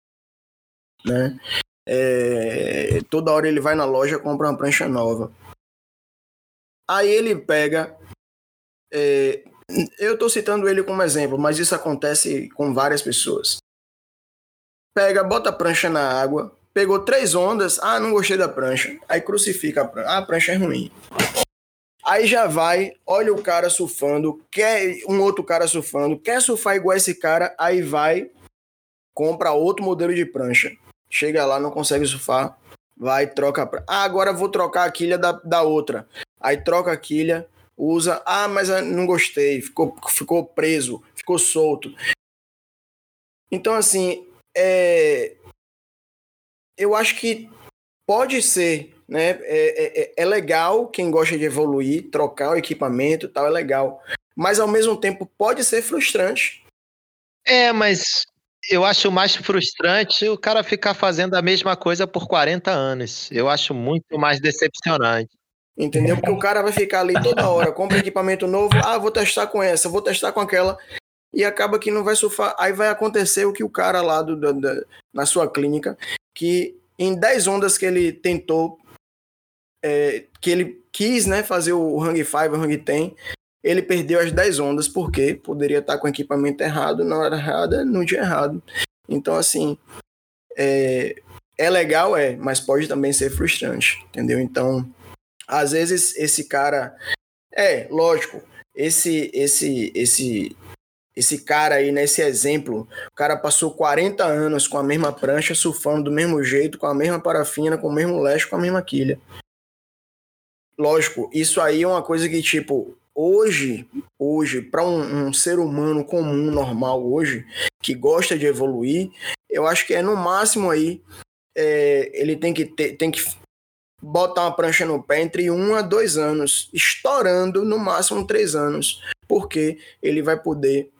né? É, toda hora ele vai na loja compra uma prancha nova. Aí ele pega. É, eu estou citando ele como exemplo, mas isso acontece com várias pessoas. Pega, bota a prancha na água, pegou três ondas, ah, não gostei da prancha. Aí crucifica a prancha, ah, a prancha é ruim. Aí já vai, olha o cara surfando, quer um outro cara surfando, quer surfar igual esse cara, aí vai, compra outro modelo de prancha. Chega lá, não consegue surfar vai troca. Ah, agora vou trocar a quilha da, da outra. Aí troca a quilha, usa. Ah, mas não gostei, ficou, ficou preso, ficou solto. Então, assim, é... eu acho que pode ser, né? É, é, é, é legal quem gosta de evoluir, trocar o equipamento e tal, é legal. Mas ao mesmo tempo pode ser frustrante. É, mas eu acho mais frustrante o cara ficar fazendo a mesma coisa por 40 anos. Eu acho muito mais decepcionante. Entendeu? Porque o cara vai ficar ali toda hora, compra equipamento novo, ah, vou testar com essa, vou testar com aquela, e acaba que não vai surfar. Aí vai acontecer o que o cara lá do, da, da, na sua clínica, que em 10 ondas que ele tentou, é, que ele quis né, fazer o Hang 5, o Hang 10, ele perdeu as 10 ondas porque poderia estar com o equipamento errado, na hora errada, no dia errado. Então, assim, é, é legal, é, mas pode também ser frustrante, entendeu? Então, às vezes esse cara. É, lógico, esse, esse, esse, esse cara aí, nesse exemplo, o cara passou 40 anos com a mesma prancha, surfando do mesmo jeito, com a mesma parafina, com o mesmo leste, com a mesma quilha. Lógico, isso aí é uma coisa que, tipo, hoje, hoje, para um, um, ser humano comum, normal hoje, que gosta de evoluir, eu acho que é no máximo aí, é, ele tem que ter, tem que botar uma prancha no pé entre um a dois anos, estourando no máximo três anos, porque ele vai poder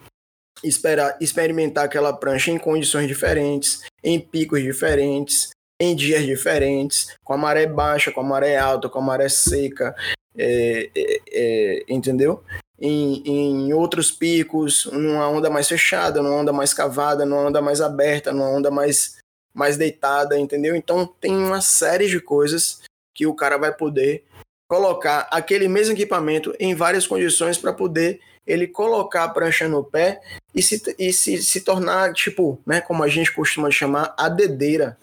esperar, experimentar aquela prancha em condições diferentes, em picos diferentes, em dias diferentes, com a maré baixa, com a maré alta, com a maré seca, é, é, é, entendeu? Em, em, outros picos, numa onda mais fechada, numa onda mais cavada, numa onda mais aberta, numa onda mais, mais deitada, entendeu? Então tem uma série de coisas que o cara vai poder colocar aquele mesmo equipamento em várias condições para poder ele colocar a prancha no pé e se, e se, se tornar, tipo, né, como a gente costuma chamar, a dedeira.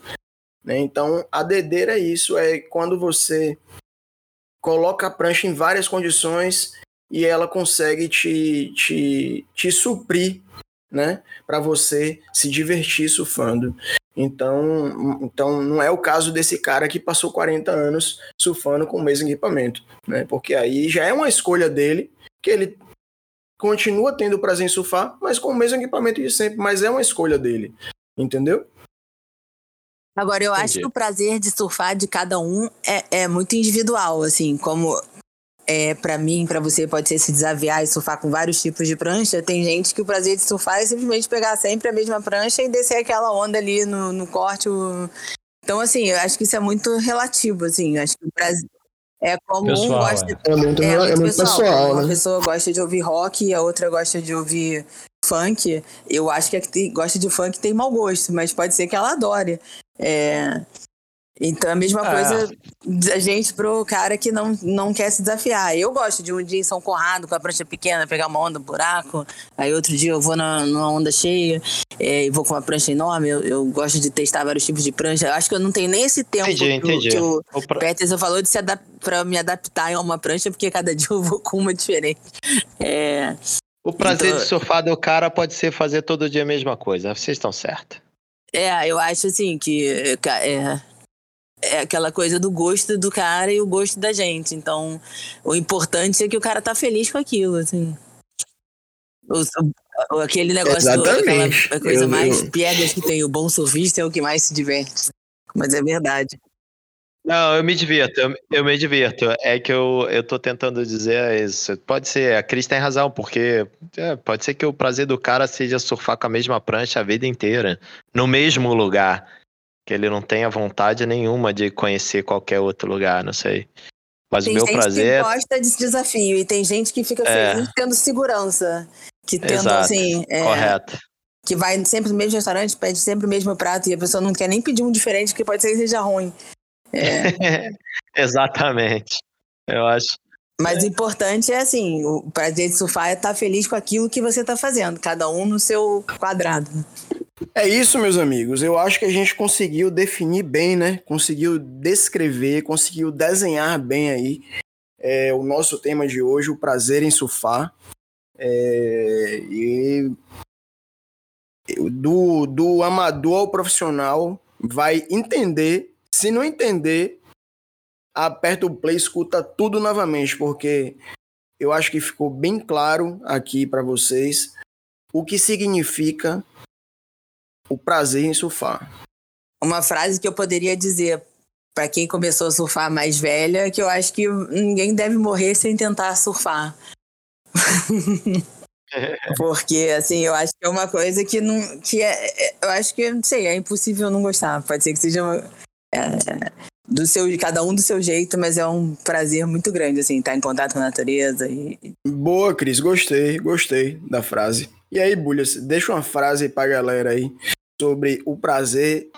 Né? Então, a dedeira é isso, é quando você coloca a prancha em várias condições e ela consegue te, te, te suprir, né, para você se divertir surfando. Então, então, não é o caso desse cara que passou 40 anos surfando com o mesmo equipamento, né? Porque aí já é uma escolha dele, que ele continua tendo prazer em surfar, mas com o mesmo equipamento de sempre, mas é uma escolha dele, entendeu? Agora, eu Entendi. acho que o prazer de surfar de cada um é, é muito individual, assim, como é, para mim, para você, pode ser se desaviar e surfar com vários tipos de prancha. Tem gente que o prazer de surfar é simplesmente pegar sempre a mesma prancha e descer aquela onda ali no, no corte. O... Então, assim, eu acho que isso é muito relativo, assim. Acho que o prazer. É como pessoal, um gosta. É, é muito, é, muito, pessoal. pessoal Uma né? pessoa gosta de ouvir rock e a outra gosta de ouvir funk. Eu acho que a que gosta de funk tem mau gosto, mas pode ser que ela adore. É, então, a mesma é. coisa da gente pro cara que não, não quer se desafiar. Eu gosto de um dia em São Conrado com a prancha pequena, pegar uma onda, um buraco. Aí outro dia eu vou na, numa onda cheia é, e vou com uma prancha enorme. Eu, eu, gosto de testar vários tipos de prancha. Acho que eu não tenho nem esse tempo entendi, pro, entendi. que o, o pra... Peterson falou de se para me adaptar a uma prancha, porque cada dia eu vou com uma diferente. É, o prazer então... de surfar do cara pode ser fazer todo dia a mesma coisa. Vocês estão certos. É, eu acho assim que é, é aquela coisa do gosto do cara e o gosto da gente. Então, o importante é que o cara tá feliz com aquilo, assim. O, aquele negócio do, aquela coisa eu, mais eu... piegas que tem, o bom surfista é o que mais se diverte. Mas é verdade. Não, eu me divirto, eu, eu, me divirto. É que eu, eu tô tentando dizer isso. Pode ser, a Cris tem razão, porque é, pode ser que o prazer do cara seja surfar com a mesma prancha a vida inteira, no mesmo lugar. Que ele não tenha vontade nenhuma de conhecer qualquer outro lugar, não sei. Mas tem o meu prazer. Tem gente que gosta desse desafio e tem gente que fica é. feliz tendo segurança. Que tendo, Exato. assim. É, Correto. Que vai sempre no mesmo restaurante, pede sempre o mesmo prato e a pessoa não quer nem pedir um diferente, porque pode ser que seja ruim. É. Exatamente. Eu acho. Mas o importante é assim, o prazer de surfar é estar tá feliz com aquilo que você está fazendo, cada um no seu quadrado. É isso, meus amigos. Eu acho que a gente conseguiu definir bem, né? Conseguiu descrever, conseguiu desenhar bem aí é, o nosso tema de hoje, o prazer em surfar. É, e do, do amador ao profissional vai entender Se não entender, aperta o play, escuta tudo novamente, porque eu acho que ficou bem claro aqui para vocês o que significa o prazer em surfar. Uma frase que eu poderia dizer para quem começou a surfar mais velha, que eu acho que ninguém deve morrer sem tentar surfar. Porque, assim, eu acho que é uma coisa que não. que é, é, Eu acho que, não sei, é impossível não gostar. Pode ser que seja. Uma, é, do seu, cada um do seu jeito, mas é um prazer muito grande, assim, estar em contato com a natureza. E... Boa, Cris, gostei, gostei da frase. E aí, Bulhas, deixa uma frase pra galera aí sobre o prazer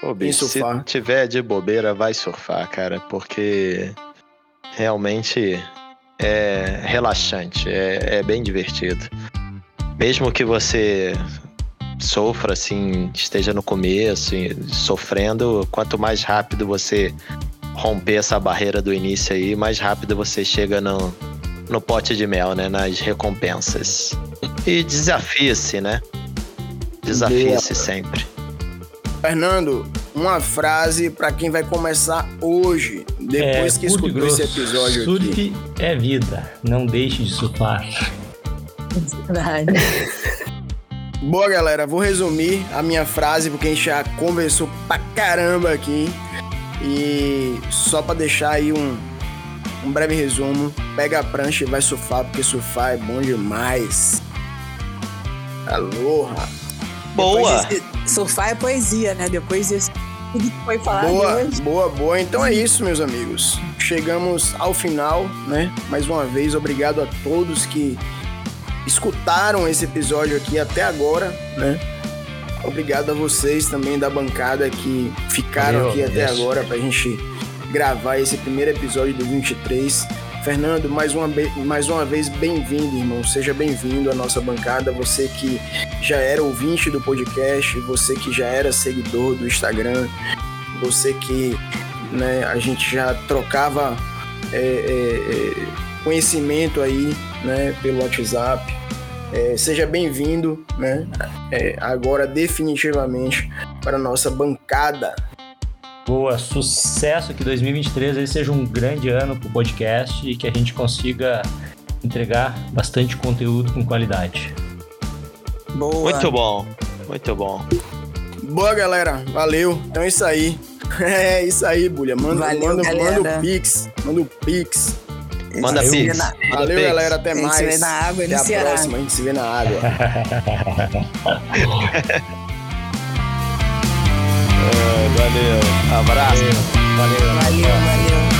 Pô, bicho, se tiver de bobeira, vai surfar, cara, porque realmente é relaxante, é, é bem divertido. Mesmo que você sofra, assim, esteja no começo, sofrendo, quanto mais rápido você romper essa barreira do início aí, mais rápido você chega no, no pote de mel, né? Nas recompensas. E desafie-se, né? Desafie-se sempre. Fernando, uma frase para quem vai começar hoje, depois é, que escutou esse episódio Surf aqui. é vida, não deixe de surfar. Verdade. Boa, galera. Vou resumir a minha frase, porque a gente já conversou pra caramba aqui. E só para deixar aí um, um breve resumo: pega a prancha e vai surfar, porque surfar é bom demais. Aloha! Boa! Desse, surfar é poesia, né? Depois tudo que foi falado boa, hoje. Boa, boa. Então é isso, meus amigos. Chegamos ao final, né? Mais uma vez, obrigado a todos que escutaram esse episódio aqui até agora, né? Obrigado a vocês também da bancada que ficaram Valeu, aqui até isso. agora pra gente gravar esse primeiro episódio do 23. Fernando, mais uma, mais uma vez, bem-vindo, irmão. Seja bem-vindo à nossa bancada. Você que já era ouvinte do podcast, você que já era seguidor do Instagram, você que né, a gente já trocava é, é, é conhecimento aí né, pelo WhatsApp. É, seja bem-vindo, né? É, agora definitivamente para a nossa bancada. Boa, sucesso que 2023 aí seja um grande ano para o podcast e que a gente consiga entregar bastante conteúdo com qualidade. Boa. Muito bom, muito bom. Boa, galera. Valeu. Então é isso aí. É isso aí, Bulha. Manda, Valeu, manda, manda o Pix. Manda o Pix. Manda Pix. Valeu, Pix. galera. Até mais. A gente se vê na água Até a Ceará. próxima. A gente se vê na água. valeu. Abraço. Valeu. valeu.